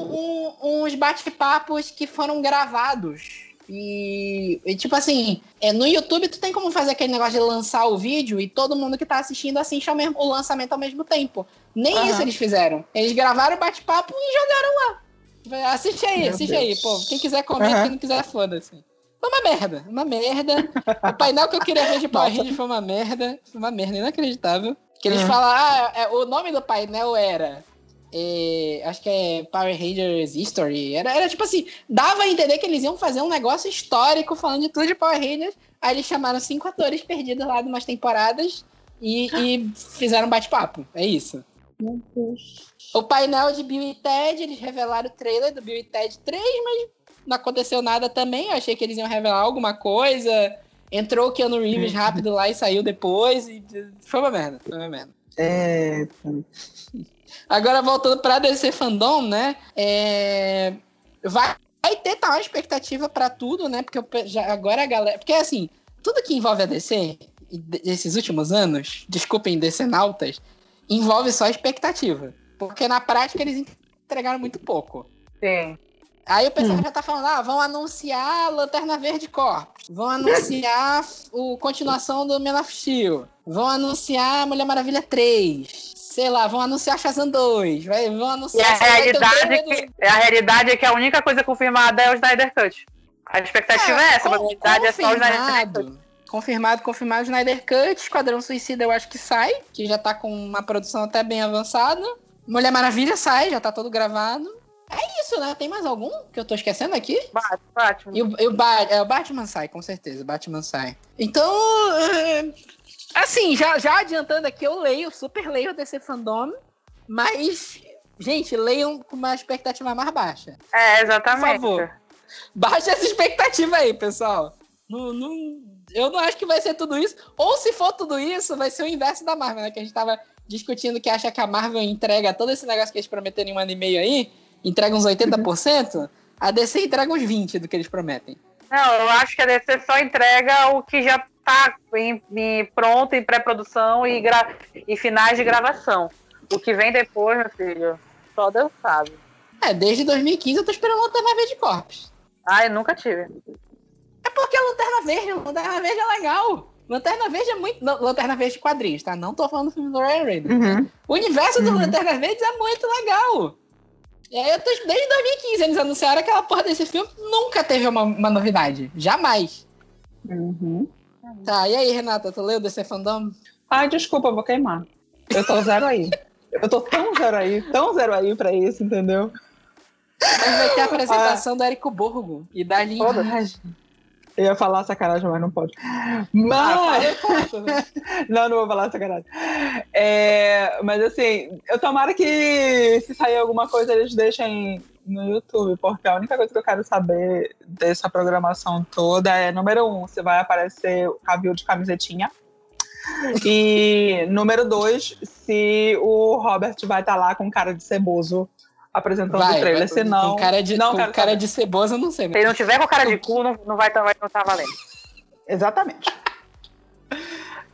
Um, uns bate-papos que foram gravados. E, e, tipo assim, é, no YouTube tu tem como fazer aquele negócio de lançar o vídeo e todo mundo que tá assistindo assiste ao mesmo, o lançamento ao mesmo tempo. Nem uhum. isso eles fizeram. Eles gravaram o bate-papo e jogaram lá. Assiste aí, Meu assiste Deus. aí, pô. Quem quiser comer, uhum. quem não quiser, foda-se. Foi uma merda, uma merda. o painel que eu queria ver de Power Rangers foi uma merda. Foi uma merda inacreditável. Que eles uhum. falam, ah, é, o nome do painel era. É, acho que é Power Rangers History. Era, era tipo assim, dava a entender que eles iam fazer um negócio histórico falando de tudo de Power Rangers. Aí eles chamaram cinco atores perdidos lá de umas temporadas e, e fizeram um bate-papo. É isso. Meu Deus. O painel de Bill e Ted, eles revelaram o trailer do Bill e Ted 3, mas não aconteceu nada também. Eu achei que eles iam revelar alguma coisa. Entrou o Keanu Reeves uhum. rápido lá e saiu depois. E foi uma merda, foi uma merda. É... Agora, voltando pra DC Fandom, né? É... Vai, vai ter tal expectativa para tudo, né? Porque eu, já, agora a galera. Porque assim, tudo que envolve a DC, esses últimos anos, desculpem nautas, envolve só expectativa. Porque na prática eles entregaram muito pouco. Sim. Aí o pessoal hum. já tá falando, ah, vão anunciar Lanterna Verde Corps, vão anunciar o continuação do Men of Steel, vão anunciar Mulher Maravilha 3, sei lá, vão anunciar Shazam 2, vai, vão anunciar... E a realidade, é que, do... a realidade é que a única coisa confirmada é o Snyder Cut. A expectativa é, é essa, mas a realidade é só o Snyder Cut. Confirmado, confirmado, Snyder Cut, Esquadrão Suicida eu acho que sai, que já tá com uma produção até bem avançada. Mulher Maravilha sai, já tá todo gravado. É isso, né? Tem mais algum que eu tô esquecendo aqui? Batman. E o, e o, ba é, o Batman sai, com certeza. Batman sai. Então, é, assim, já, já adiantando aqui, eu leio, super leio desse fandom, mas, gente, leiam com uma expectativa mais baixa. É, exatamente. Por favor. Baixa essa expectativa aí, pessoal. Não, não, eu não acho que vai ser tudo isso. Ou se for tudo isso, vai ser o inverso da Marvel, né? Que a gente tava discutindo que acha que a Marvel entrega todo esse negócio que eles prometeram em um ano e meio aí entrega uns 80%, a DC entrega uns 20% do que eles prometem. Não, eu acho que a DC só entrega o que já está em, em, pronto, em pré-produção e, e finais de gravação. O que vem depois, meu filho, só Deus sabe. É, desde 2015 eu tô esperando Lanterna Verde Corpus. Ah, eu nunca tive. É porque a Lanterna Verde, a Lanterna Verde é legal. Lanterna Verde é muito. Lanterna Verde quadrinhos, tá? Não tô falando do filme do Ryan Reynolds. Uhum. O universo uhum. do Lanterna Verde é muito legal. E aí eu tô, desde 2015 eles anunciaram aquela porra desse filme, nunca teve uma, uma novidade. Jamais. Uhum. Tá, e aí, Renata, tu leu DC Fandom? Ai, desculpa, vou queimar. Eu tô zero aí. Eu tô tão zero aí, tão zero aí pra isso, entendeu? Mas vai ter a apresentação ah. do Érico Borgo e da Linhagem. Eu ia falar sacanagem, mas não pode. Mas. Ah, não, não vou falar sacanagem. É, mas assim, eu tomara que se sair alguma coisa eles deixem no YouTube, porque a única coisa que eu quero saber dessa programação toda é: número um, se vai aparecer o Cavil de camisetinha. E número dois, se o Robert vai estar tá lá com cara de ceboso apresentando vai, o trailer, vai, senão... Com cara de, não com cara de cebosa, não sei. Se ele não tiver com cara de cu, não, não vai estar tá, tá valendo. Exatamente.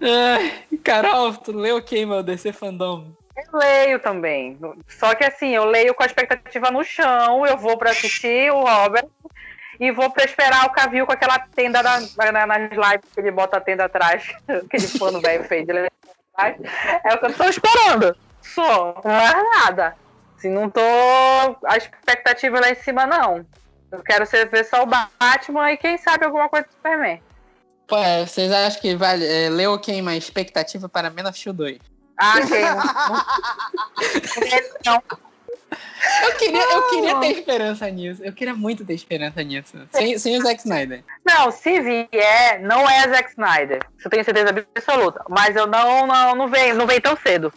é, Carol, tu leu quem, meu DC Fandom? Eu leio também. Só que assim, eu leio com a expectativa no chão, eu vou para assistir o Robert e vou para esperar o Cavil com aquela tenda na, na, nas lives que ele bota a tenda atrás, aquele pano velho fez. Ele é o que eu tô esperando. Só, não é nada. Assim, não tô a expectativa lá em cima, não. Eu quero ver só o Batman e quem sabe alguma coisa do Superman. Pô, é, vocês acham que vale, é, leu quem expectativa para Man of Steel 2? Ah, quem? não. Eu queria, eu queria ter esperança nisso. Eu queria muito ter esperança nisso. Sem, sem o Zack Snyder. Não, se vier, não é Zack Snyder. Isso eu tenho certeza absoluta. Mas eu não, não, não venho, não venho tão cedo.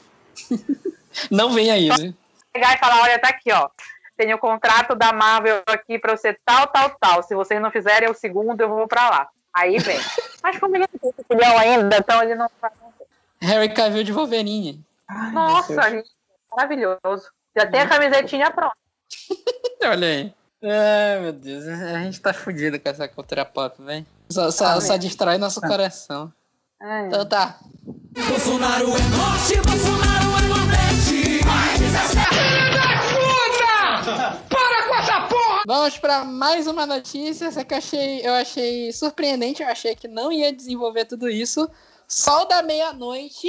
não vem aí, né? Pegar e falar, olha, tá aqui, ó. Tem o contrato da Marvel aqui pra você tal, tal, tal. Se vocês não fizerem o segundo, eu vou pra lá. Aí vem. Mas como ele não tem filhão ainda, então ele não vai. Harry Cavill de Wolverine. Ai, Nossa, gente, maravilhoso. Já tem a camisetinha pronta. olha aí. Ai, meu Deus. A gente tá fudido com essa cultura pop, velho. Só, só, só destrói nosso coração. Ai. Então tá. Bolsonaro é norte, Bolsonaro é nordeste. Ai, para com essa porra! Vamos para mais uma notícia. Essa que eu achei, eu achei surpreendente. Eu achei que não ia desenvolver tudo isso. Sol da Meia-Noite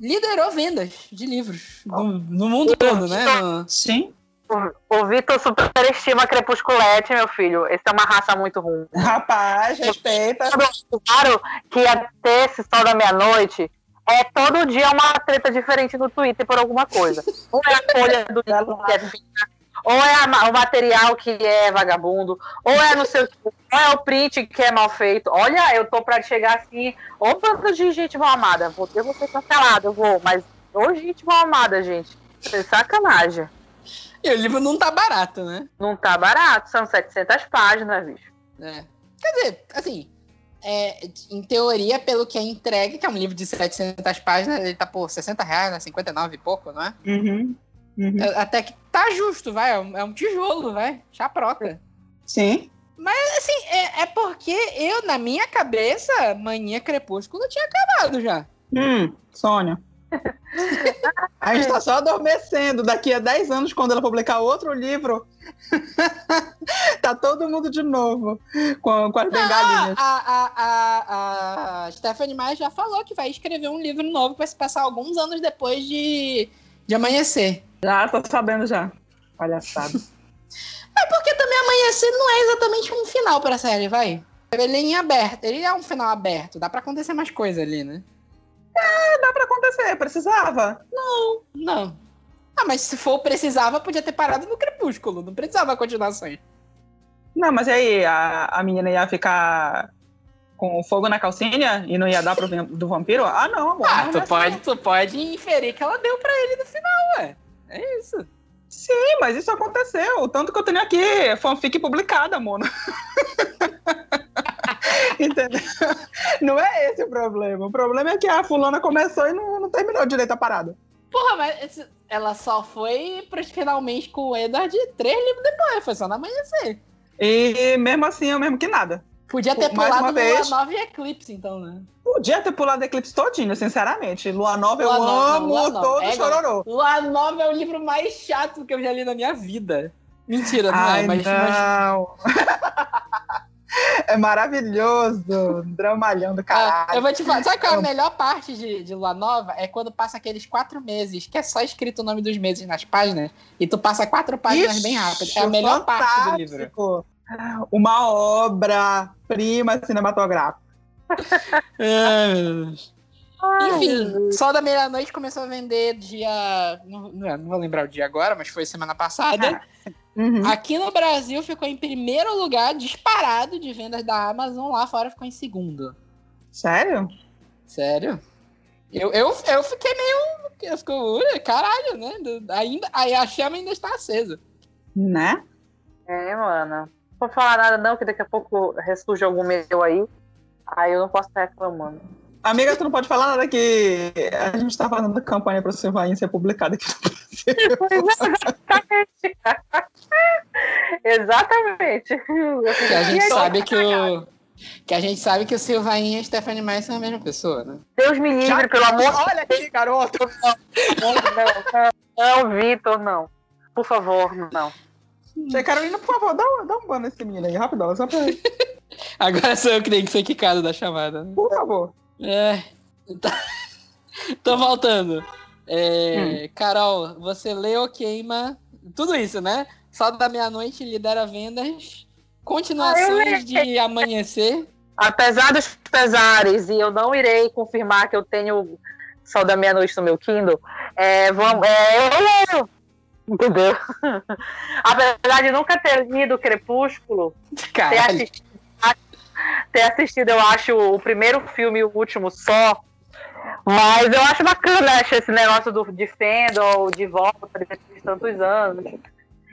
liderou vendas de livros no, no mundo todo, né? No... Sim. O, o Vitor superestima Crepusculete, meu filho. Esse é uma raça muito ruim. Rapaz, respeita. Claro que ia ter esse Sol da Meia-Noite é todo dia uma treta diferente no Twitter por alguma coisa. Ou é a folha do que é fina, ou é a, o material que é vagabundo, ou é no seu ou é o print que é mal feito. Olha, eu tô pra chegar assim, ou bando de gente mal amada, vou, vou ser cancelado, eu vou, mas ou gente mal amada, gente. É sacanagem. E o livro não tá barato, né? Não tá barato, são 700 páginas, bicho. É. Quer dizer, assim, é, em teoria, pelo que é entregue, que é um livro de 700 páginas, ele tá por 60 reais, né? 59 e pouco, não é? Uhum. Uhum. É, até que tá justo, vai. É um, é um tijolo, vai. Chaproca. Sim. Mas, assim, é, é, porque eu, na minha cabeça, Mania Crepúsculo tinha acabado já. Hum, Sônia. A gente tá só adormecendo. Daqui a 10 anos, quando ela publicar outro livro, tá todo mundo de novo com, com as bengalinhas. A, a, a, a Stephanie Meyer já falou que vai escrever um livro novo para se passar alguns anos depois de, de amanhecer. Já, tô sabendo já. Palhaçada. É porque também amanhecer não é exatamente um final pra série, vai. Ele é em aberto, ele é um final aberto, dá pra acontecer mais coisa ali, né? É, dá pra acontecer, precisava? Não, não. Ah, mas se for precisava, podia ter parado no Crepúsculo, não precisava continuações. Não, mas e aí, a, a menina ia ficar com fogo na calcinha e não ia dar pro do vampiro? Ah, não, amor. Ah, tu, pode, tu pode inferir que ela deu pra ele no final, ué. É isso. Sim, mas isso aconteceu. Tanto que eu tenho aqui fanfic publicada, mano. Entendeu? Não é esse o problema. O problema é que a fulana começou e não, não terminou direito a parada. Porra, mas ela só foi pros finalmente com o Edward três livros depois, foi só no amanhecer. E mesmo assim, eu mesmo que nada. Podia ter Mais pulado vez, Lua Nova e Eclipse, então, né? Podia ter pulado Eclipse todinho, sinceramente. Lua Nova Lua eu Nova, amo Lua todo é, chororô. Lua Nova é o livro mais chato que eu já li na minha vida. Mentira, não é, Ai, é, mas... Não. Mas... é maravilhoso. Dramalhão do caralho. eu vou te falar, sabe qual é a melhor parte de, de Lua Nova? É quando passa aqueles quatro meses, que é só escrito o nome dos meses nas páginas, e tu passa quatro páginas Ixi, bem rápido. É a melhor fantástico. parte do livro uma obra-prima cinematográfica. Enfim, Sol da Meia-Noite começou a vender dia. Não, não, vou lembrar o dia agora, mas foi semana passada. Ah, uhum. Aqui no Brasil ficou em primeiro lugar, disparado de vendas da Amazon, lá fora ficou em segundo. Sério? Sério? Eu, eu, eu fiquei meio. Eu fico, caralho, né? Ainda, aí a chama ainda está acesa. Né? É, mano. Não vou falar nada, não, que daqui a pouco ressurge algum meu aí. Aí eu não posso estar reclamando. Amiga, tu não pode falar nada que a gente tá fazendo campanha para o Silvain ser publicado aqui no Brasil. Exatamente. Exatamente. Que a gente sabe que o. Que a gente sabe que o Silvain e a Stephanie Meyer são a mesma pessoa, né? Deus me livre, Já, pelo amor Olha aqui, garoto! Não, não, não, não Vitor, não. Por favor, não. Tia Carolina, por favor, dá um, dá um ban nesse menino aí, rapidão, só pra. Agora sou eu que tenho que ser quicado da chamada. Né? Por favor. É. Tá... Tô voltando. É, hum. Carol, você lê ou queima? Tudo isso, né? Só da meia-noite lidera vendas. Continuações ah, de amanhecer. Apesar dos pesares, e eu não irei confirmar que eu tenho Sol da Meia-Noite no meu Kindle, é, vamos, é, eu leio. Entendeu? Apesar de nunca ter lido Crepúsculo, ter assistido, ter assistido, eu acho, o primeiro filme e o último só. Mas eu acho bacana acho, esse negócio do, de Fendel, de volta, depois de tantos anos.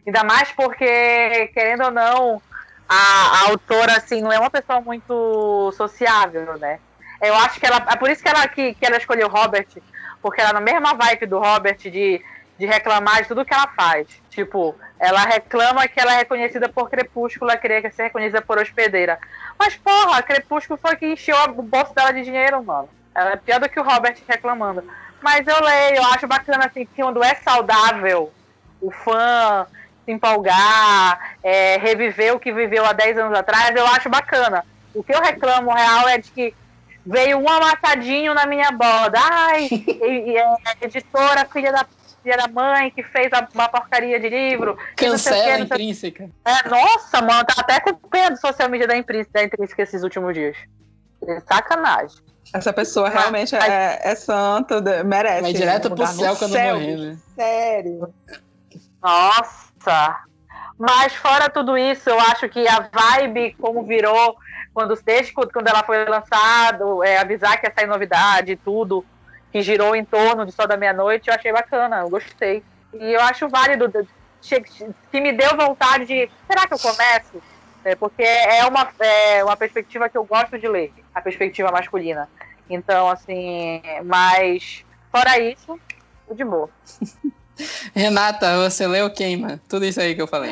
Ainda mais porque, querendo ou não, a, a, autora, assim, não é uma pessoa muito sociável, né? Eu acho que ela. É por isso que ela, que, que ela escolheu Robert, porque ela, na mesma vibe do Robert, de de reclamar de tudo que ela faz. Tipo, ela reclama que ela é reconhecida por Crepúsculo, ela queria ser reconhecida por hospedeira. Mas, porra, Crepúsculo foi que encheu o bolso dela de dinheiro, mano. Ela é pior do que o Robert reclamando. Mas eu leio, eu acho bacana, assim, que quando é saudável, o fã se empolgar, é, reviver o que viveu há 10 anos atrás, eu acho bacana. O que eu reclamo real é de que veio um amassadinho na minha boda. Ai, é, editora, filha da dia da mãe que fez uma porcaria de livro. Cancela a intrínseca. É, nossa, mano, tá até com pena do social media da intrínseca, da intrínseca esses últimos dias. Sacanagem. Essa pessoa realmente é, é santa, merece. Vai direto pro céu quando céu, morrer, né? Sério. Nossa. Mas fora tudo isso, eu acho que a vibe, como virou, quando desde quando ela foi lançada, é, avisar que ia sair novidade e tudo, que girou em torno de Só da Meia-Noite, eu achei bacana, eu gostei. E eu acho válido, que me deu vontade de, será que eu começo? É porque é uma, é uma perspectiva que eu gosto de ler, a perspectiva masculina. Então, assim, mas fora isso, de boa. Renata, você leu Queima? Tudo isso aí que eu falei.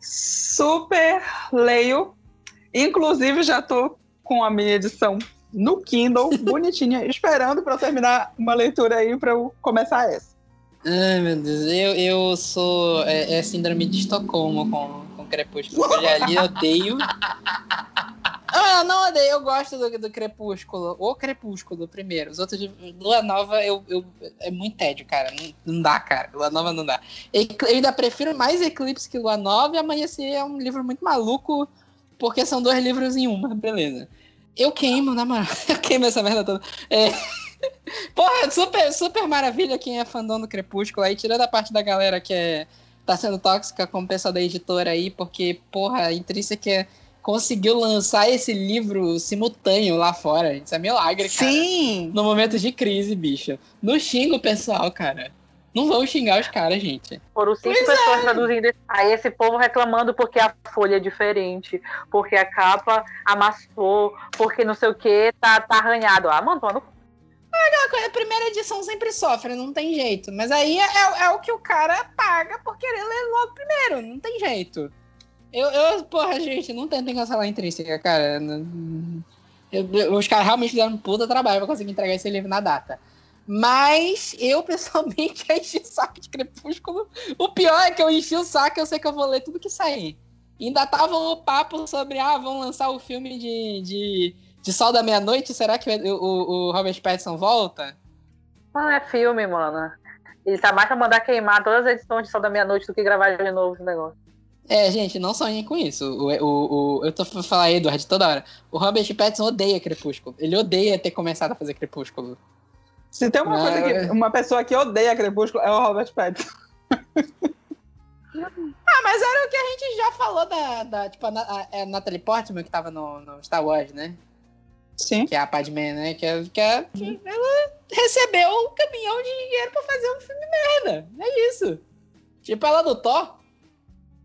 Super leio. Inclusive, já tô com a minha edição no Kindle, bonitinha, esperando para terminar uma leitura aí para eu começar essa. Ai, meu Deus, eu, eu sou. É, é síndrome de Estocolmo com, com Crepúsculo. Eu já li, odeio. Ah, não odeio, eu gosto do, do Crepúsculo. O Crepúsculo, primeiro. Os outros de Lua Nova, eu, eu, é muito tédio, cara. Não, não dá, cara. Lua Nova não dá. Eu ainda prefiro mais Eclipse que Lua Nova e Amanhecer é um livro muito maluco, porque são dois livros em uma, beleza. Eu queimo, na moral. Eu queimo essa merda toda. É. Porra, super, super maravilha quem é fandom do Crepúsculo aí, tirando a parte da galera que é, tá sendo tóxica como pessoal da editora aí, porque, porra, a Intrínseca conseguiu lançar esse livro simultâneo lá fora. Isso é milagre, cara. Sim! No momento de crise, bicho. Não xinga o pessoal, cara. Não vão xingar os caras, gente. Foram cinco pois pessoas é. traduzindo. Aí esse povo reclamando porque a folha é diferente, porque a capa amassou, porque não sei o que, tá, tá arranhado. Ah, mano, no a primeira edição sempre sofre, não tem jeito. Mas aí é, é, é, o que o cara paga por querer ler logo primeiro, não tem jeito. Eu, eu porra, gente, não tentem cancelar a intrínseca, cara. Eu, eu, os caras realmente fizeram um puta trabalho pra conseguir entregar esse livro na data. Mas eu, pessoalmente, enchi o saco de Crepúsculo. O pior é que eu enchi o saco, eu sei que eu vou ler tudo que sair. ainda tava o papo sobre, ah, vão lançar o filme de, de de Sol da Meia-Noite, será que o, o, o Robert Pattinson volta? Não é filme, mano. Ele tá mais pra mandar queimar todas as edições de Sol da Meia-Noite do que gravar de novo esse negócio. É, gente, não sonhem com isso. O, o, o, eu tô falando Edward toda hora. O Robert Pattinson odeia Crepúsculo. Ele odeia ter começado a fazer Crepúsculo. Se tem uma Mas... coisa que uma pessoa que odeia Crepúsculo é o Robert Pattinson. ah, mas era o que a gente já falou da, da tipo, a, a, a Natalie Portman que tava no, no Star Wars, né? Sim. Que é a Padmé, né? Que, é, que, é, que ela recebeu um caminhão de dinheiro pra fazer um filme merda. É isso. Tipo ela do Thor.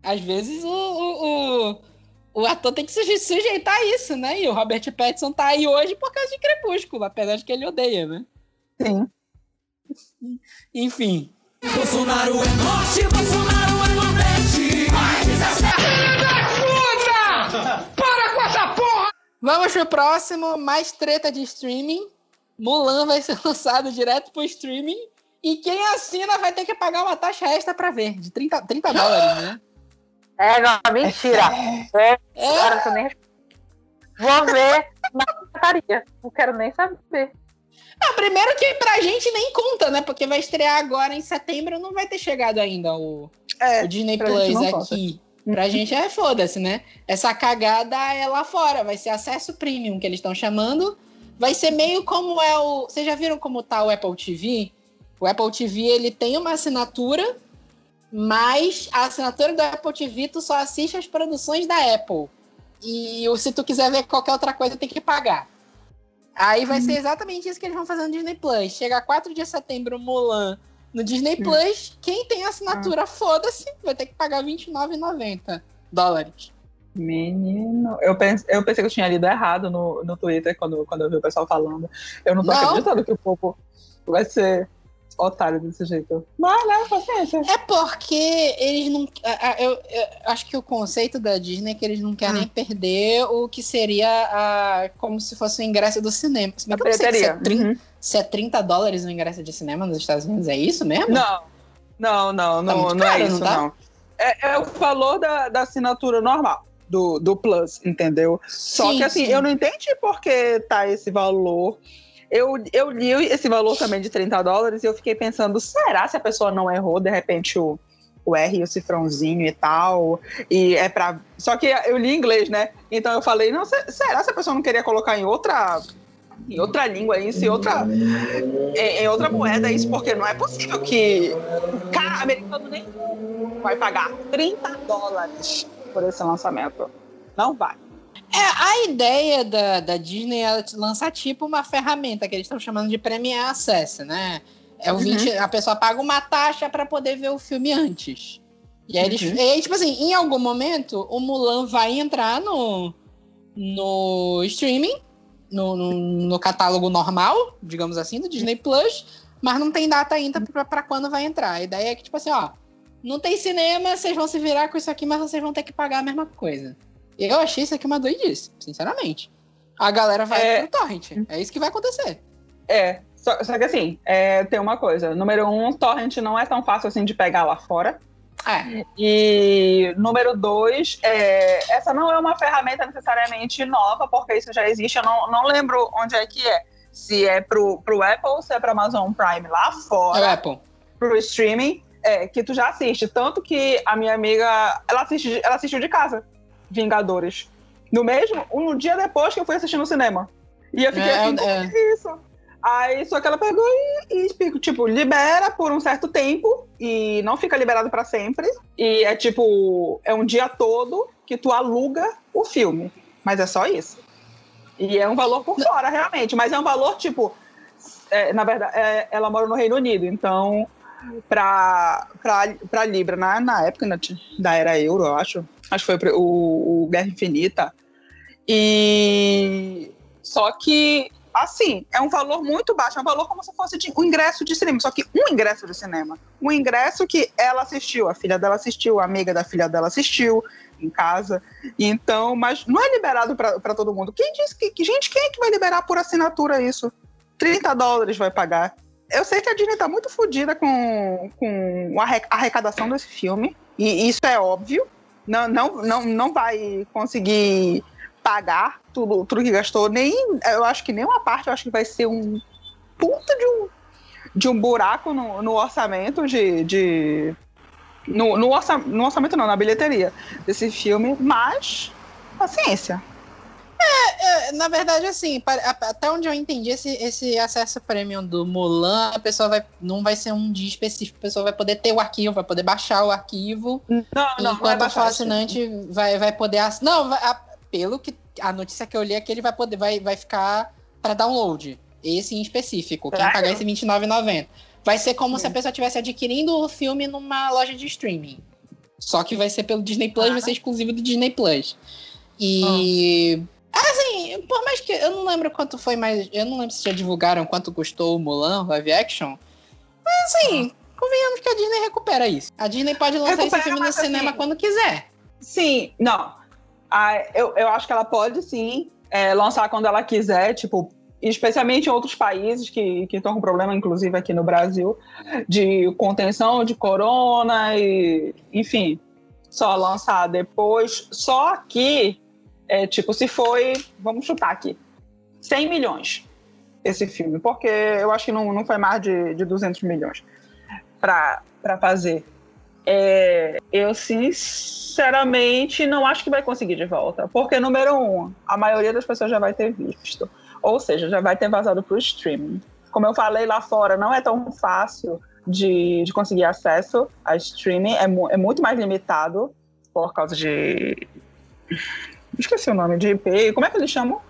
Às vezes o, o, o, o, ator tem que se sujeitar a isso, né? E o Robert Pattinson tá aí hoje por causa de Crepúsculo, apesar de que ele odeia, né? Sim. Enfim. Bolsonaro é norte, Bolsonaro é nordeste. Vamos pro próximo, mais treta de streaming. Mulan vai ser lançado direto pro streaming. E quem assina vai ter que pagar uma taxa extra pra ver, de 30, 30 dólares, né? É, não, mentira. É, é. Cara, nem... Vou ver na secretaria. Não quero nem saber. Não, primeiro que pra gente nem conta, né? Porque vai estrear agora em setembro, não vai ter chegado ainda o, é, o Disney Plus aqui. Conta. Pra gente é foda-se, né? Essa cagada é lá fora, vai ser acesso premium que eles estão chamando. Vai ser meio como é o. Vocês já viram como tá o Apple TV? O Apple TV ele tem uma assinatura, mas a assinatura do Apple TV tu só assiste as produções da Apple. E se tu quiser ver qualquer outra coisa, tem que pagar. Aí vai ser exatamente isso que eles vão fazer no Disney Plus. Chega 4 de setembro, Mulan no Disney Plus, quem tem assinatura, ah. foda-se, vai ter que pagar R$29,90 dólares. Menino, eu, pense, eu pensei que eu tinha lido errado no, no Twitter quando, quando eu vi o pessoal falando. Eu não tô não. acreditando que o povo vai ser otário desse jeito. Mas, né, paciência. É porque eles não. Eu, eu, acho que o conceito da Disney é que eles não querem hum. perder o que seria a, como se fosse o ingresso do cinema. Se bem que eu não sei se é, 30, uhum. se é 30 dólares o ingresso de cinema nos Estados Unidos, é isso mesmo? Não. Não, não, não, tá não caro, é isso, não. Tá? não. É, é, o valor da, da assinatura normal. Do, do Plus, entendeu? Só sim, que assim, sim. eu não entendi por que tá esse valor eu, eu li esse valor também de 30 dólares e eu fiquei pensando, será se a pessoa não errou, de repente, o, o R, o cifrãozinho e tal, e é para Só que eu li em inglês, né? Então eu falei, não, será se a pessoa não queria colocar em outra em outra língua isso, em outra em, em, outra moeda isso, porque não é possível que cara americano nem vai pagar 30 dólares por esse lançamento. Não vai. É, a ideia da, da Disney é lançar tipo uma ferramenta que eles estão chamando de Premier Access, né? É o 20, uhum. A pessoa paga uma taxa para poder ver o filme antes. E aí, eles, uhum. e aí, tipo assim, em algum momento, o Mulan vai entrar no, no streaming, no, no, no catálogo normal, digamos assim, do Disney Plus, mas não tem data ainda para quando vai entrar. A ideia é que, tipo assim, ó, não tem cinema, vocês vão se virar com isso aqui, mas vocês vão ter que pagar a mesma coisa. Eu achei isso aqui uma doidice, sinceramente. A galera vai é... pro torrent. É isso que vai acontecer. É, só, só que assim, é, tem uma coisa. Número um, torrent não é tão fácil assim de pegar lá fora. É. E número dois, é, essa não é uma ferramenta necessariamente nova, porque isso já existe. Eu não, não lembro onde é que é. Se é pro, pro Apple ou se é pro Amazon Prime lá fora. É Apple. Pro streaming, é, que tu já assiste. Tanto que a minha amiga, ela, assiste, ela assistiu de casa, Vingadores. No mesmo, um dia depois que eu fui assistir no cinema. E eu fiquei é, assim, é. isso? Aí só que ela pegou e, e, tipo, libera por um certo tempo e não fica liberado para sempre. E é tipo, é um dia todo que tu aluga o filme. Mas é só isso. E é um valor por fora, realmente. Mas é um valor, tipo. É, na verdade, é, ela mora no Reino Unido, então. Pra, pra, pra Libra, na, na época né, da era euro, eu acho. Acho que foi o, o Guerra Infinita. E. Só que assim, é um valor muito baixo, é um valor como se fosse de, um ingresso de cinema, só que um ingresso de cinema. Um ingresso que ela assistiu, a filha dela assistiu, a amiga da filha dela assistiu em casa. Então, mas não é liberado para todo mundo. Quem que, que, Gente, quem é que vai liberar por assinatura isso? 30 dólares vai pagar. Eu sei que a Disney tá muito fodida com, com a arrecadação desse filme, e isso é óbvio. Não, não, não, não vai conseguir pagar tudo, tudo que gastou, nem eu acho que nem uma parte, eu acho que vai ser um puta de um, de um buraco no, no orçamento de. de no, no, no orçamento não, na bilheteria desse filme, mas paciência. É, é, na verdade, assim, até onde eu entendi, esse, esse acesso premium do Mulan, a pessoa vai, não vai ser um dia específico, a pessoa vai poder ter o arquivo, vai poder baixar o arquivo. Não, não, enquanto não o assinante vai, vai poder. Não, vai, a, pelo que a notícia que eu li é que ele vai poder vai, vai ficar para download. Esse em específico. Quem pagar esse R$29,90. Vai ser como se a pessoa estivesse adquirindo o filme numa loja de streaming. Só que vai ser pelo Disney Plus, ah. vai ser exclusivo do Disney Plus. E. Ah. Assim, por mais que. Eu não lembro quanto foi mais. Eu não lembro se já divulgaram quanto custou o Mulan live action. Mas assim, ah. convenhamos que a Disney recupera isso. A Disney pode lançar recupera, esse filme no cinema assim, quando quiser. Sim, não. Ah, eu, eu acho que ela pode sim é, lançar quando ela quiser, tipo, especialmente em outros países que estão com problema, inclusive aqui no Brasil, de contenção de corona e, enfim, só lançar depois. Só que, é, tipo, se foi, vamos chutar aqui, 100 milhões esse filme, porque eu acho que não, não foi mais de, de 200 milhões para fazer. É, eu sinceramente não acho que vai conseguir de volta, porque número um, a maioria das pessoas já vai ter visto, ou seja, já vai ter vazado para o streaming. Como eu falei lá fora, não é tão fácil de, de conseguir acesso a streaming, é, mu é muito mais limitado por causa de esqueci o nome de IP. Como é que eles chamam?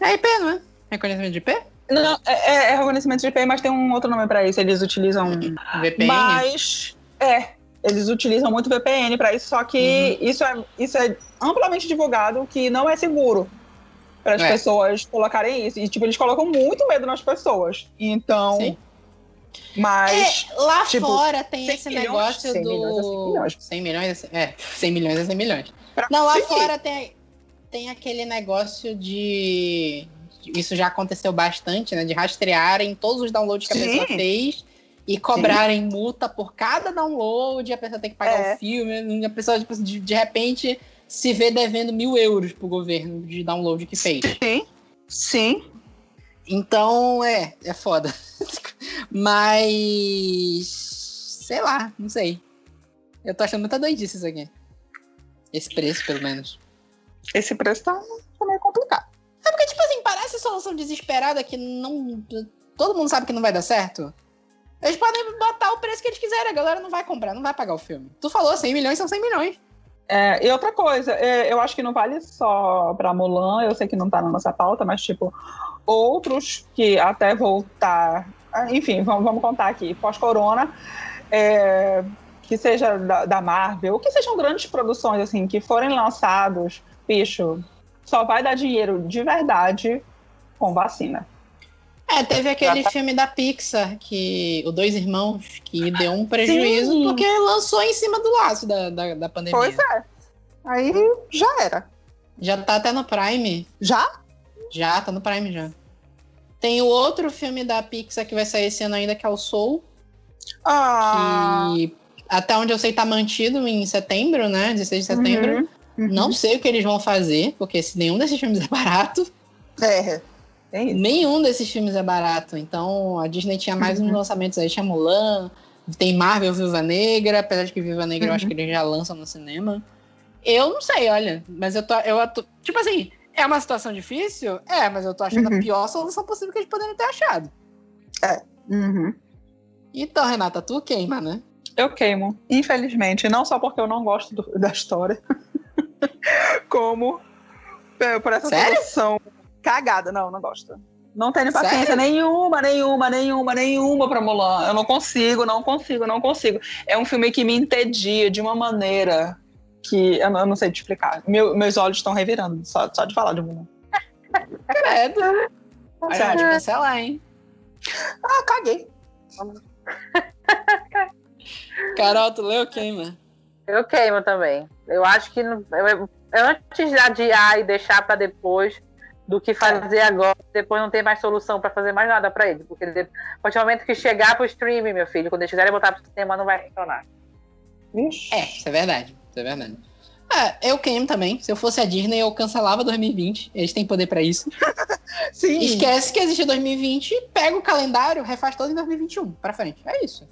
É IP, não é? Reconhecimento de IP? Não, é, é, é reconhecimento de IP, mas tem um outro nome para isso. Eles utilizam. VPN? Mas. É, eles utilizam muito VPN para isso, só que uhum. isso, é, isso é amplamente divulgado que não é seguro para as é. pessoas colocarem isso. E, tipo, eles colocam muito medo nas pessoas. Então. Sim. Mas. É, lá tipo, fora tem esse milhões, negócio 100 do. Milhões é 100 milhões. É, 100 milhões é 100 milhões. Pra não, lá fora tem, tem aquele negócio de. Isso já aconteceu bastante, né? De rastrearem todos os downloads que a Sim. pessoa fez e cobrarem Sim. multa por cada download, a pessoa tem que pagar é. o filme, a pessoa tipo, de, de repente se vê devendo mil euros pro governo de download que fez. Sim, sim. Então, é, é foda. Mas. Sei lá, não sei. Eu tô achando muita doidice isso aqui. Esse preço, pelo menos. Esse preço tá, tá meio complicado. É porque, tipo assim, parece solução desesperada que não. Todo mundo sabe que não vai dar certo. Eles podem botar o preço que eles quiserem, a galera não vai comprar, não vai pagar o filme. Tu falou 100 milhões, são 100 milhões. É, e outra coisa, é, eu acho que não vale só pra Mulan, eu sei que não tá na nossa pauta, mas tipo, outros que até voltar. Enfim, vamos, vamos contar aqui. Pós-corona, é, que seja da, da Marvel, que sejam grandes produções, assim, que forem lançados, bicho, só vai dar dinheiro de verdade com vacina. É, teve aquele filme da Pixar, que o Dois Irmãos, que deu um prejuízo Sim. porque lançou em cima do laço da, da, da pandemia. Pois é. Aí já era. Já tá até no Prime. Já? Já, tá no Prime já. Tem o outro filme da Pixar que vai sair esse ano ainda, que é o Soul. Ah. Que até onde eu sei tá mantido em setembro, né? 16 de setembro. Uhum. Uhum. Não sei o que eles vão fazer, porque se nenhum desses filmes é barato. É. é nenhum desses filmes é barato. Então a Disney tinha mais uhum. uns lançamentos aí, tinha Mulan, tem Marvel Viva Negra, apesar de que Viva Negra eu acho que eles já lançam no cinema. Eu não sei, olha, mas eu tô, eu tô, tipo assim, é uma situação difícil? É, mas eu tô achando uhum. a pior solução possível que eles poderiam ter achado. É. Uhum. Então, Renata, tu queima, né? Eu queimo, infelizmente. Não só porque eu não gosto do, da história, como por essa Sério? solução cagada. Não, não gosto. Não tenho paciência Sério? nenhuma, nenhuma, nenhuma, nenhuma pra Mulan. Eu não consigo, não consigo, não consigo. É um filme que me entedia de uma maneira que eu não, sei te explicar. Meu, meus olhos estão revirando só, só de falar de Mulan. Credo. Olha, de cancelar, hein? Ah, caguei. Carol, tu leu queima? Eu queimo também. Eu acho que eu, antes de adiar e deixar para depois do que fazer é. agora, depois não tem mais solução para fazer mais nada para ele. Porque a partir do momento que chegar pro streaming, meu filho, quando eles quiserem botar pro sistema, não vai funcionar. Ixi. É, isso é verdade. Isso é verdade. Ah, eu queimo também. Se eu fosse a Disney, eu cancelava 2020. Eles têm poder para isso. Sim. Esquece que existe 2020, pega o calendário, refaz todo em 2021 para frente. É isso.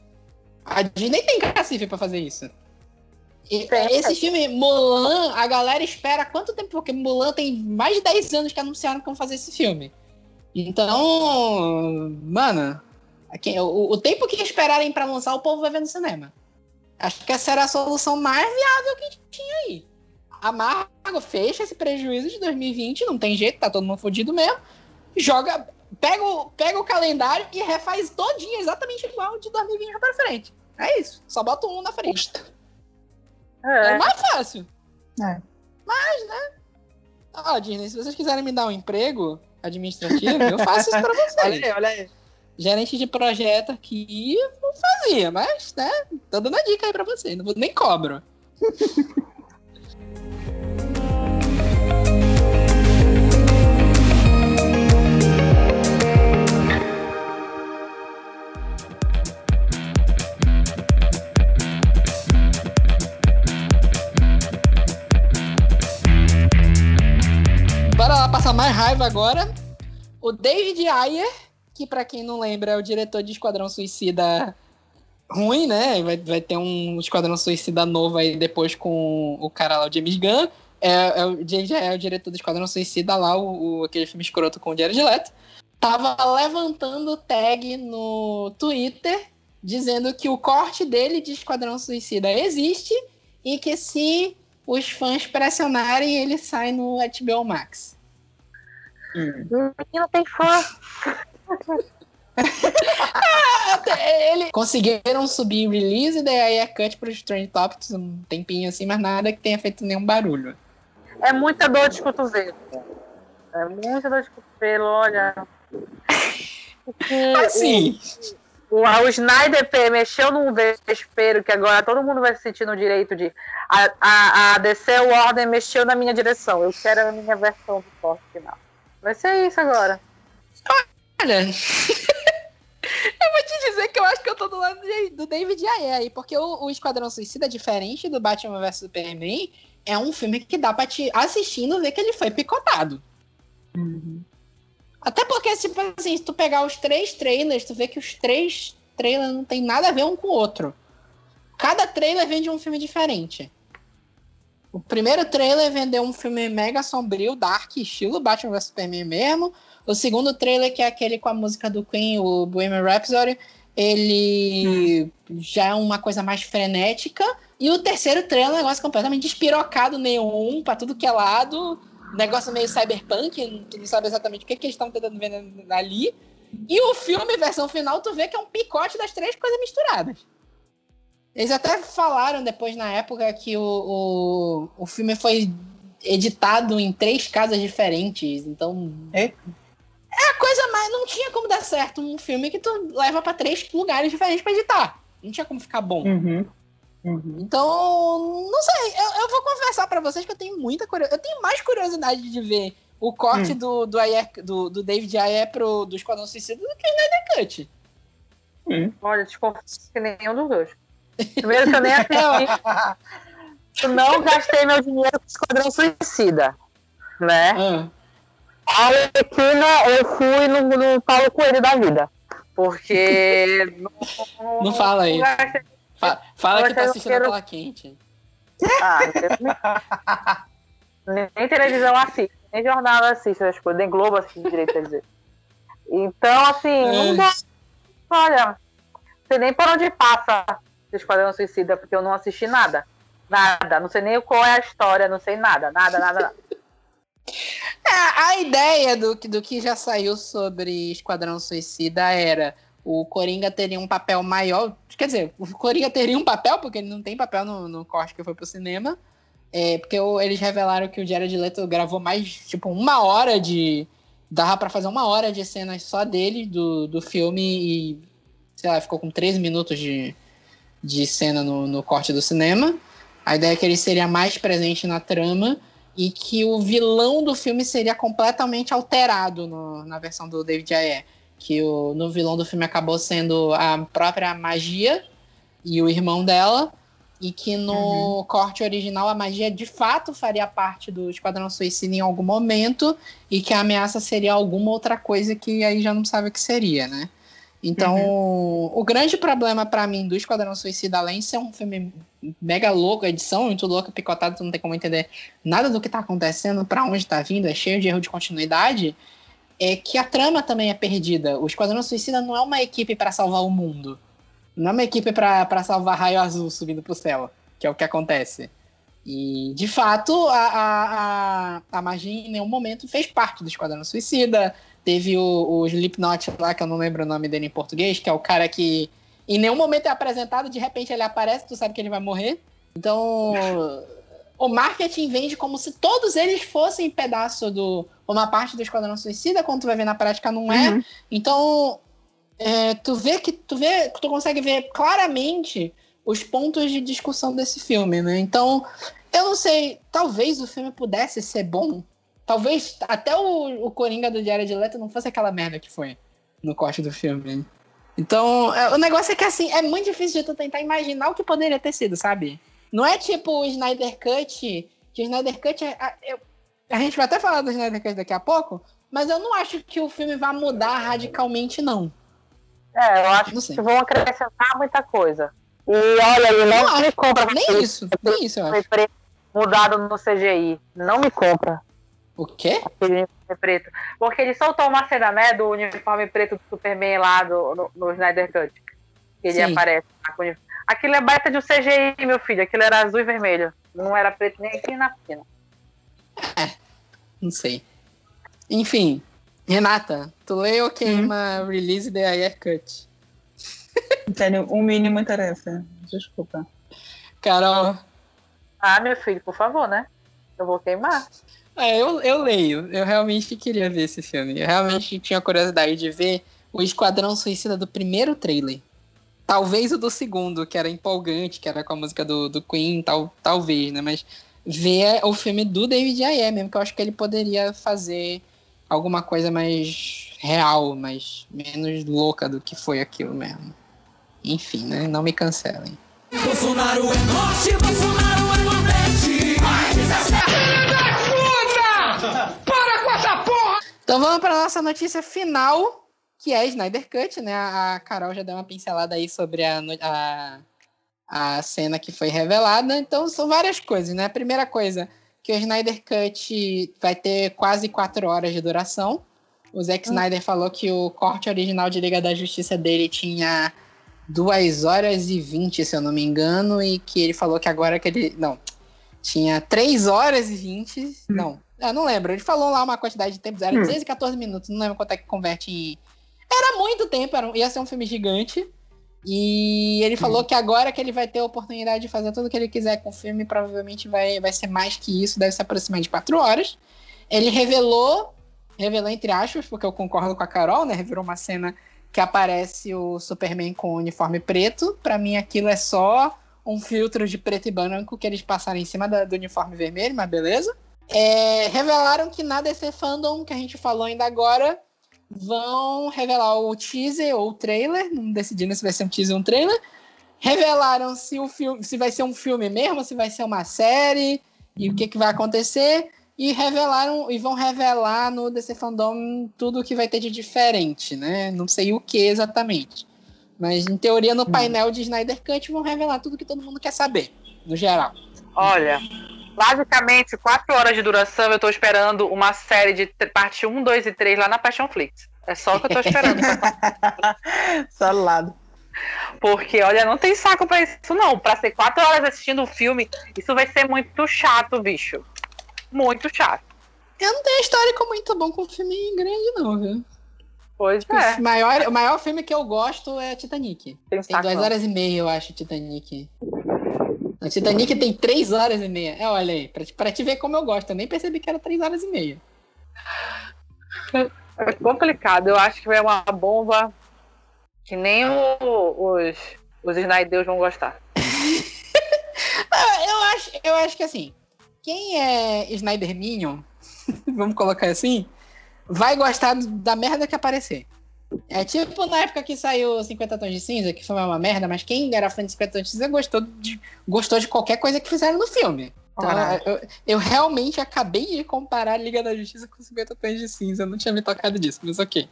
A Disney tem cacife para fazer isso. E, esse filme, Mulan, a galera espera quanto tempo? Porque Mulan tem mais de 10 anos que anunciaram que vão fazer esse filme. Então, mano, aqui, o, o tempo que esperarem para lançar, o povo vai ver no cinema. Acho que essa era a solução mais viável que tinha aí. A Marvel fecha esse prejuízo de 2020, não tem jeito, tá todo mundo fodido mesmo. Joga, pega o, pega o calendário e refaz todinho exatamente igual de 2020 para frente. É isso. Só bota um na frente. É, é mais fácil. É. Mas, né? Ó, oh, Disney, se vocês quiserem me dar um emprego administrativo, eu faço isso pra vocês. olha aí, olha aí gerente de projeto aqui não fazia, mas, né, tô dando a dica aí pra você, não vou, nem cobro. Bora lá passar mais raiva agora. O David Ayer que para quem não lembra é o diretor de Esquadrão Suicida ruim, né? Vai, vai ter um Esquadrão Suicida novo aí depois com o cara lá, o James Gunn. É, é, o é o diretor do Esquadrão Suicida lá, o, o, aquele filme escroto com o Jared Leto. Tava levantando tag no Twitter dizendo que o corte dele de Esquadrão Suicida existe e que se os fãs pressionarem, ele sai no HBO Max. Hum. Não tem fã. ele conseguiram subir o release e daí é cut para os trend topics um tempinho assim, mas nada que tenha feito nenhum barulho. É muita dor de cotovelo. É muita dor de cotovelo, olha. assim. O, o, o Snyder P mexeu num desespero que agora todo mundo vai se sentir no direito de. A, a, a DC Warner mexeu na minha direção. Eu quero a minha versão do corte final. Vai ser isso agora. Olha, eu vou te dizer que eu acho que eu tô do lado de, do David Ayer aí, porque o, o Esquadrão Suicida, diferente do Batman vs Superman, é um filme que dá pra te assistindo ver que ele foi picotado. Uhum. Até porque, tipo assim, se tu pegar os três trailers, tu vê que os três trailers não tem nada a ver um com o outro. Cada trailer vem de um filme diferente. O primeiro trailer vendeu um filme mega sombrio, dark, estilo Batman vs Superman mesmo. O segundo trailer, que é aquele com a música do Queen, o Bohemian Rhapsody, ele hum. já é uma coisa mais frenética. E o terceiro trailer é um negócio completamente despirocado, neon, pra tudo que é lado. Negócio meio cyberpunk, tu não sabe exatamente o que, que eles estão tentando ver ali. E o filme, versão final, tu vê que é um picote das três coisas misturadas. Eles até falaram depois na época que o, o, o filme foi editado em três casas diferentes, então. É? É a coisa mais. Não tinha como dar certo um filme que tu leva para três lugares diferentes para editar. Não tinha como ficar bom. Uhum. Uhum. Então, não sei. Eu, eu vou confessar para vocês que eu tenho muita curiosidade. Eu tenho mais curiosidade de ver o corte hum. do, do, Ayer, do, do David Ayer pro, do Esquadrão Suicida do que o Snyder Cut. Hum. Olha, desconfio que nenhum dos dois. Primeiro que eu nem assisti. eu não gastei meu dinheiro com Esquadrão Suicida. Né? Hum. A Alequina, eu fui no, no Paulo Coelho da vida. Porque. não, não fala aí. Fala, fala que tá assistindo a tela quente. Ah, nem, nem televisão assiste, nem jornal assiste as coisas, nem Globo assiste direito, quer dizer. Então, assim, não dá. Olha, não sei nem por onde passa Esquadrão Suicida, porque eu não assisti nada. Nada. Não sei nem qual é a história, não sei nada, nada, nada, nada. É, a ideia do, do que já saiu sobre Esquadrão Suicida era o Coringa teria um papel maior. Quer dizer, o Coringa teria um papel, porque ele não tem papel no, no corte que foi pro cinema. É, porque o, eles revelaram que o Jared Leto gravou mais, tipo, uma hora de. Dava para fazer uma hora de cenas só dele, do, do filme, e. Sei lá, ficou com 13 minutos de, de cena no, no corte do cinema. A ideia é que ele seria mais presente na trama e que o vilão do filme seria completamente alterado no, na versão do David Ayer que o, no vilão do filme acabou sendo a própria magia e o irmão dela, e que no uhum. corte original a magia de fato faria parte do Esquadrão Suicida em algum momento, e que a ameaça seria alguma outra coisa que aí já não sabe o que seria, né? Então, uhum. o grande problema para mim do Esquadrão Suicida, além de ser um filme mega louco, edição muito louca, picotado, tu não tem como entender nada do que tá acontecendo, para onde tá vindo, é cheio de erro de continuidade, é que a trama também é perdida. O Esquadrão Suicida não é uma equipe para salvar o mundo. Não é uma equipe para salvar raio azul subindo pro céu, que é o que acontece. E, de fato, a, a, a, a magia em nenhum momento fez parte do Esquadrão Suicida. Teve o, o Slipknot lá, que eu não lembro o nome dele em português, que é o cara que em nenhum momento é apresentado, de repente ele aparece, tu sabe que ele vai morrer. Então, o marketing vende como se todos eles fossem pedaço do. uma parte do Esquadrão Suicida, quando tu vai ver na prática não é. Uhum. Então, é, tu vê que tu vê tu consegue ver claramente os pontos de discussão desse filme, né? Então, eu não sei, talvez o filme pudesse ser bom. Talvez até o, o Coringa do Diário de Leto não fosse aquela merda que foi no corte do filme. Então, é, o negócio é que assim, é muito difícil de tu tentar imaginar o que poderia ter sido, sabe? Não é tipo o Snyder Cut, que o Snyder Cut. É, eu, a gente vai até falar do Snyder Cut daqui a pouco, mas eu não acho que o filme vai mudar radicalmente, não. É, eu acho que vão acrescentar muita coisa. E olha, ele não, não me compra. Nem isso, nem isso eu acho. Mudado no CGI. Não me compra. O quê? Aquele uniforme preto. Porque ele soltou uma cena, né, do uniforme preto do Superman lá do, no, no Snyder Cut. Que ele Sim. aparece Aquilo é baita de um CGI, meu filho. Aquilo era azul e vermelho. Não era preto nem aqui na piscina. É, não sei. Enfim, Renata, tu lê ou queima hum. release de Air Cut? Tenho um mínimo interesse. Desculpa. Carol. Ah, meu filho, por favor, né? Eu vou queimar. É, eu, eu leio. Eu realmente queria ver esse filme. Eu realmente tinha curiosidade de ver o Esquadrão Suicida do primeiro trailer. Talvez o do segundo, que era empolgante, que era com a música do, do Queen, tal, talvez, né? Mas ver o filme do David Ayer mesmo, que eu acho que ele poderia fazer alguma coisa mais real, mais menos louca do que foi aquilo mesmo. Enfim, né? Não me cancelem. Bolsonaro é norte, Bolsonaro é nordeste com essa porra! Então vamos para nossa notícia final que é Snyder Cut, né? A Carol já deu uma pincelada aí sobre a, a, a cena que foi revelada. Então, são várias coisas, né? A primeira coisa, que o Snyder Cut vai ter quase quatro horas de duração. O Zack hum. Snyder falou que o corte original de Liga da Justiça dele tinha duas horas e vinte, se eu não me engano, e que ele falou que agora que ele. Não, tinha três horas e vinte. Hum. Não, eu não lembro. Ele falou lá uma quantidade de tempo, era hum. 16 e 14 minutos, não lembro quanto é que converte em era muito tempo, era, ia ser um filme gigante. E ele falou que agora que ele vai ter a oportunidade de fazer tudo o que ele quiser com o filme, provavelmente vai, vai ser mais que isso, deve se aproximar de quatro horas. Ele revelou, revelou entre aspas, porque eu concordo com a Carol, né? Revelou uma cena que aparece o Superman com o uniforme preto. Para mim, aquilo é só um filtro de preto e branco que eles passaram em cima da, do uniforme vermelho, mas beleza. É, revelaram que na DC Fandom, que a gente falou ainda agora, vão revelar o teaser ou o trailer, não decidiram se vai ser um teaser ou um trailer. Revelaram se o filme, se vai ser um filme mesmo, se vai ser uma série e o que, que vai acontecer. E revelaram e vão revelar no DC Fandom tudo o que vai ter de diferente, né? Não sei o que exatamente. Mas em teoria no hum. painel de Snyder Cut vão revelar tudo que todo mundo quer saber, no geral. Olha, basicamente, quatro horas de duração, eu tô esperando uma série de parte 1, 2 e 3 lá na Passion Flix. É só o que eu tô esperando. só lado. Porque, olha, não tem saco pra isso, não. Pra ser quatro horas assistindo um filme, isso vai ser muito chato, bicho. Muito chato. Eu não tenho histórico muito bom com filme grande, não, viu? Pois tipo, é. O maior, o maior filme que eu gosto é Titanic. Tem, tem duas horas e meia, eu acho, Titanic. O Titanic tem três horas e meia. É, olha aí, pra, pra te ver como eu gosto. Eu nem percebi que era três horas e meia. É complicado. Eu acho que é uma bomba que nem o, os, os Snyders vão gostar. eu, acho, eu acho que assim, quem é Snyder Minion, vamos colocar assim, vai gostar da merda que aparecer. É tipo na época que saiu 50 Tons de Cinza, que foi uma merda, mas quem era fã de 50 Tons de Cinza gostou de, gostou de qualquer coisa que fizeram no filme. Então, eu, eu, realmente acabei de comparar Liga da Justiça com 50 Tons de Cinza. Eu não tinha me tocado disso, mas ok.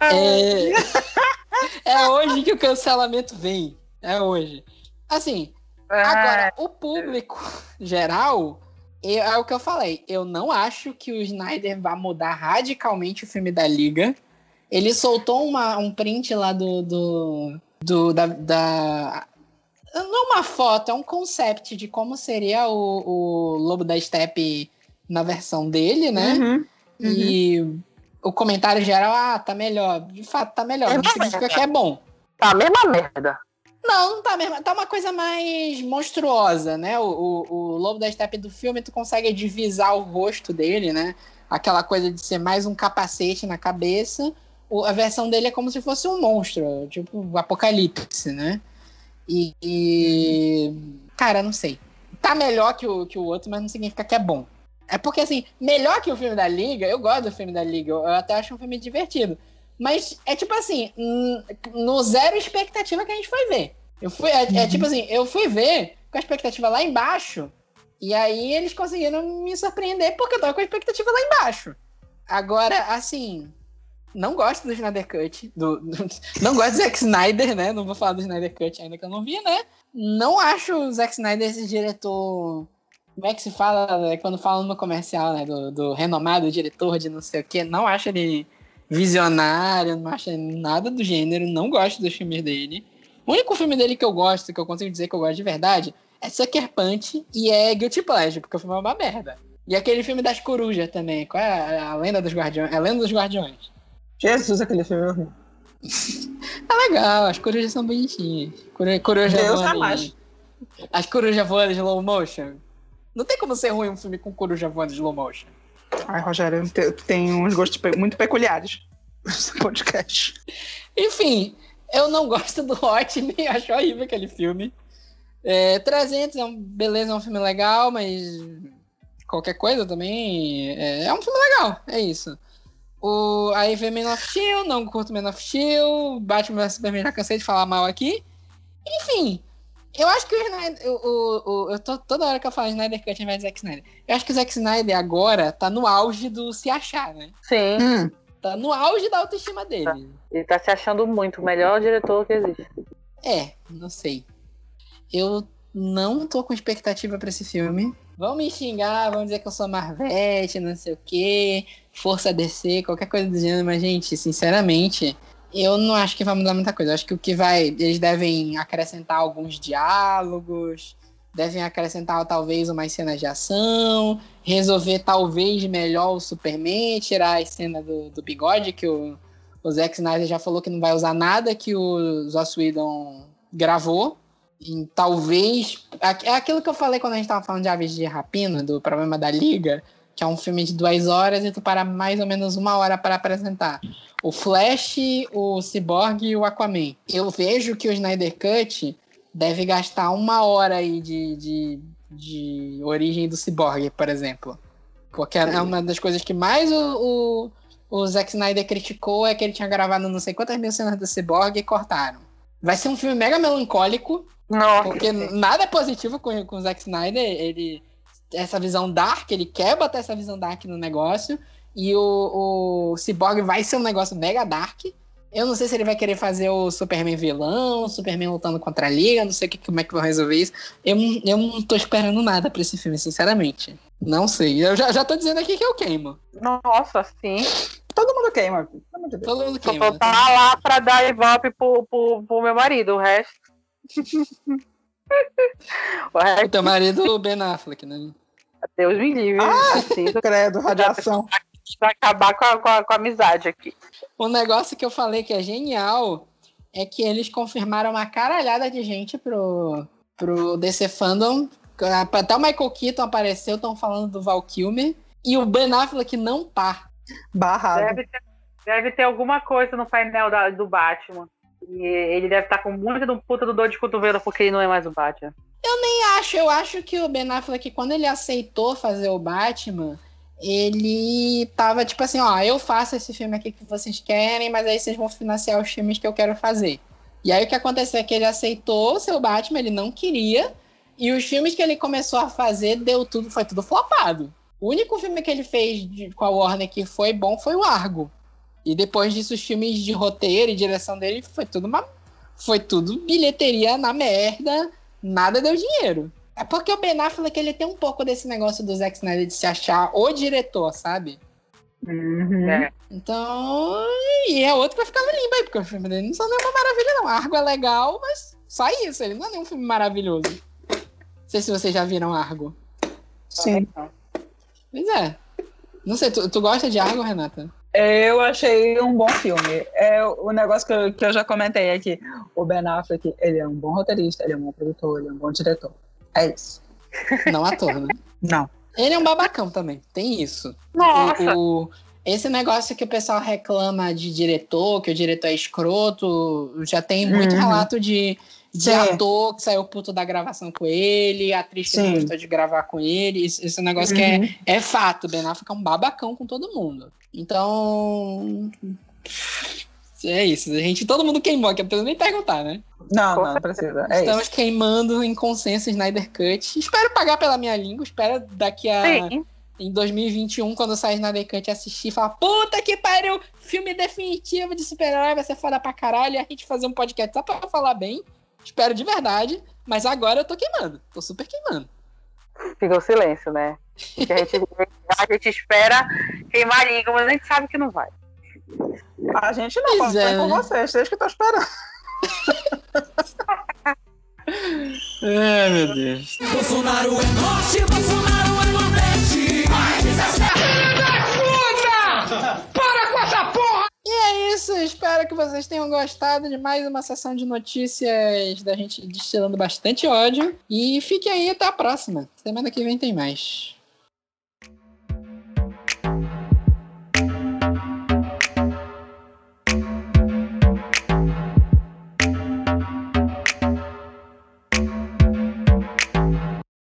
É, é hoje que o cancelamento vem. É hoje. Assim, agora, o público geral, é o que eu falei. Eu não acho que o Snyder vá mudar radicalmente o filme da Liga. Ele soltou uma, um print lá do. do, do da, da, Não uma foto, é um concept de como seria o, o Lobo da Steppe na versão dele, né? Uhum, uhum. E o comentário geral, ah, tá melhor. De fato, tá melhor. É significa que é bom. Tá a mesma merda. Não, não tá mesmo. Tá uma coisa mais monstruosa, né? O, o, o Lobo da Steppe do filme, tu consegue divisar o rosto dele, né? Aquela coisa de ser mais um capacete na cabeça a versão dele é como se fosse um monstro, tipo o Apocalipse, né? E, e, Cara, não sei. Tá melhor que o, que o outro, mas não significa que é bom. É porque, assim, melhor que o filme da Liga, eu gosto do filme da Liga, eu, eu até acho um filme divertido. Mas é tipo assim, no zero expectativa que a gente foi ver. Eu fui, é, é tipo assim, eu fui ver com a expectativa lá embaixo, e aí eles conseguiram me surpreender porque eu tava com a expectativa lá embaixo. Agora, assim, não gosto do Snyder Cut. Do, do, não gosto do Zack Snyder, né? Não vou falar do Snyder Cut ainda que eu não vi, né? Não acho o Zack Snyder esse diretor. Como é que se fala né? quando falam no comercial, né? Do, do renomado diretor de não sei o quê. Não acho ele visionário, não acho nada do gênero. Não gosto dos filmes dele. O único filme dele que eu gosto, que eu consigo dizer que eu gosto de verdade, é Sucker Punch e é Guilty Pleasure, porque o filme é uma merda. E aquele filme das corujas também. Qual é a, a Lenda dos Guardiões? É a Lenda dos Guardiões. Jesus, aquele filme é horrível. É legal, as corujas são bonitinhas. Coruja, coruja Deus voando. As corujas voando de slow motion. Não tem como ser ruim um filme com coruja voando de slow motion. Ai, Rogério, tu tem uns gostos muito peculiares nesse podcast. Enfim, eu não gosto do Hot, acho horrível aquele filme. É, 300 é um, beleza, é um filme legal, mas qualquer coisa também é, é um filme legal, é isso. O, aí vem Man of Steel, não curto Man of Steel, Batman vs Superman já cansei de falar mal aqui. Enfim, eu acho que o Snyder. O, o, o, eu tô toda hora que eu falo Snyder Cut de Zack Snyder. Eu acho que o Zack Snyder agora tá no auge do se achar, né? Sim. Hum. Tá no auge da autoestima dele. Tá. Ele tá se achando muito, o melhor diretor que existe. É, não sei. Eu não tô com expectativa para esse filme. Vão me xingar, vão dizer que eu sou Marvete, não sei o quê, Força DC, qualquer coisa do gênero, mas, gente, sinceramente, eu não acho que vai mudar muita coisa. Eu acho que o que vai. Eles devem acrescentar alguns diálogos, devem acrescentar talvez umas cenas de ação, resolver talvez melhor o Superman, tirar a cena do, do bigode que o, o Zack Snyder já falou que não vai usar nada que o Joss Whedon gravou. E talvez. É aquilo que eu falei quando a gente tava falando de Aves de Rapina, do problema da Liga, que é um filme de duas horas e tu para mais ou menos uma hora para apresentar. O Flash, o Cyborg e o Aquaman. Eu vejo que o Snyder Cut deve gastar uma hora aí de, de, de origem do Cyborg, por exemplo. Porque é uma das coisas que mais o, o, o Zack Snyder criticou é que ele tinha gravado não sei quantas mil cenas do Cyborg e cortaram. Vai ser um filme mega melancólico. Porque nada é positivo com, com o Zack Snyder. Ele. Essa visão dark, ele quer botar essa visão dark no negócio. E o, o Cyborg vai ser um negócio mega dark. Eu não sei se ele vai querer fazer o Superman vilão, o Superman lutando contra a Liga, não sei que, como é que vão resolver isso. Eu, eu não tô esperando nada pra esse filme, sinceramente. Não sei. Eu já, já tô dizendo aqui que eu queimo. Nossa, sim. Todo mundo queima. Todo mundo Só queima. tô tá lá pra dar ivope pro, pro, pro meu marido, o resto. o teu marido, o Ben Affleck, né? Deus me livre. Ah! Assim, Credo, radiação. pra acabar com a, com, a, com a amizade aqui. O negócio que eu falei que é genial é que eles confirmaram uma caralhada de gente pro, pro DC Fandom. Até o Michael Keaton apareceu, estão falando do Val Kilmer. E o Ben Affleck não tá. Barrado. Deve ter, deve ter alguma coisa no painel da- do Batman. E ele deve estar com muita do puta do dor de cotovelo porque ele não é mais o Batman. Eu acho, eu acho que o Ben Affleck, quando ele aceitou fazer o Batman, ele tava tipo assim, ó, eu faço esse filme aqui que vocês querem, mas aí vocês vão financiar os filmes que eu quero fazer. E aí o que aconteceu é que ele aceitou o Batman, ele não queria, e os filmes que ele começou a fazer deu tudo, foi tudo flopado. O único filme que ele fez de- com a Warner que foi bom foi o Argo. E depois disso os filmes de roteiro e direção dele foi tudo uma foi tudo bilheteria na merda, nada deu dinheiro. É porque o Ben Affleck ele tem um pouco desse negócio do Zack Snyder de se achar o diretor, sabe? Uhum. É. Então, e é outro que vai ficar no limbo aí, porque o filme dele não são nenhuma maravilha, não. Argo é legal, mas só isso, ele não é nenhum filme maravilhoso. Não sei se vocês já viram Argo. Sim. Pois é. Não sei, tu, tu gosta de Argo, Renata? Eu achei um bom filme. É o negócio que eu, que eu já comentei aqui. O Ben Affleck, ele é um bom roteirista, ele é um bom produtor, ele é um bom diretor. É isso. Não ator, né? Não. Ele é um babacão também, tem isso. Nossa! O, o- esse negócio que o pessoal reclama de diretor, que o diretor é escroto, já tem muito Uhum. relato de, de Sim. ator que saiu puto da gravação com ele, atriz que não gostou de gravar com ele. Esse, esse negócio que Uhum. é, é fato. O Ben Affleck é um babacão com todo mundo. Então. É isso. A gente, todo mundo queimou aqui, não precisa nem perguntar, né? Não, não, não precisa. É Estamos isso. queimando em consenso Snyder Cut. Espero pagar pela minha língua. Espero daqui a Sim. em 2021, quando sair Snyder Cut, assistir e falar: Puta que pariu, filme definitivo de super-herói, vai ser foda pra caralho. E a gente fazer um podcast só pra falar bem. Espero de verdade. Mas agora eu tô queimando. Tô super queimando. Fica o silêncio, né? Porque a gente, a gente espera queimar a língua, mas a gente sabe que não vai. A gente não, Pois pode é, é, com vocês, vocês que estão esperando. Ai, meu Deus. Bolsonaro é norte, Bolsonaro isso. Espero que vocês tenham gostado de mais uma sessão de notícias da gente destilando bastante ódio. E fique aí até a próxima. Semana que vem tem mais.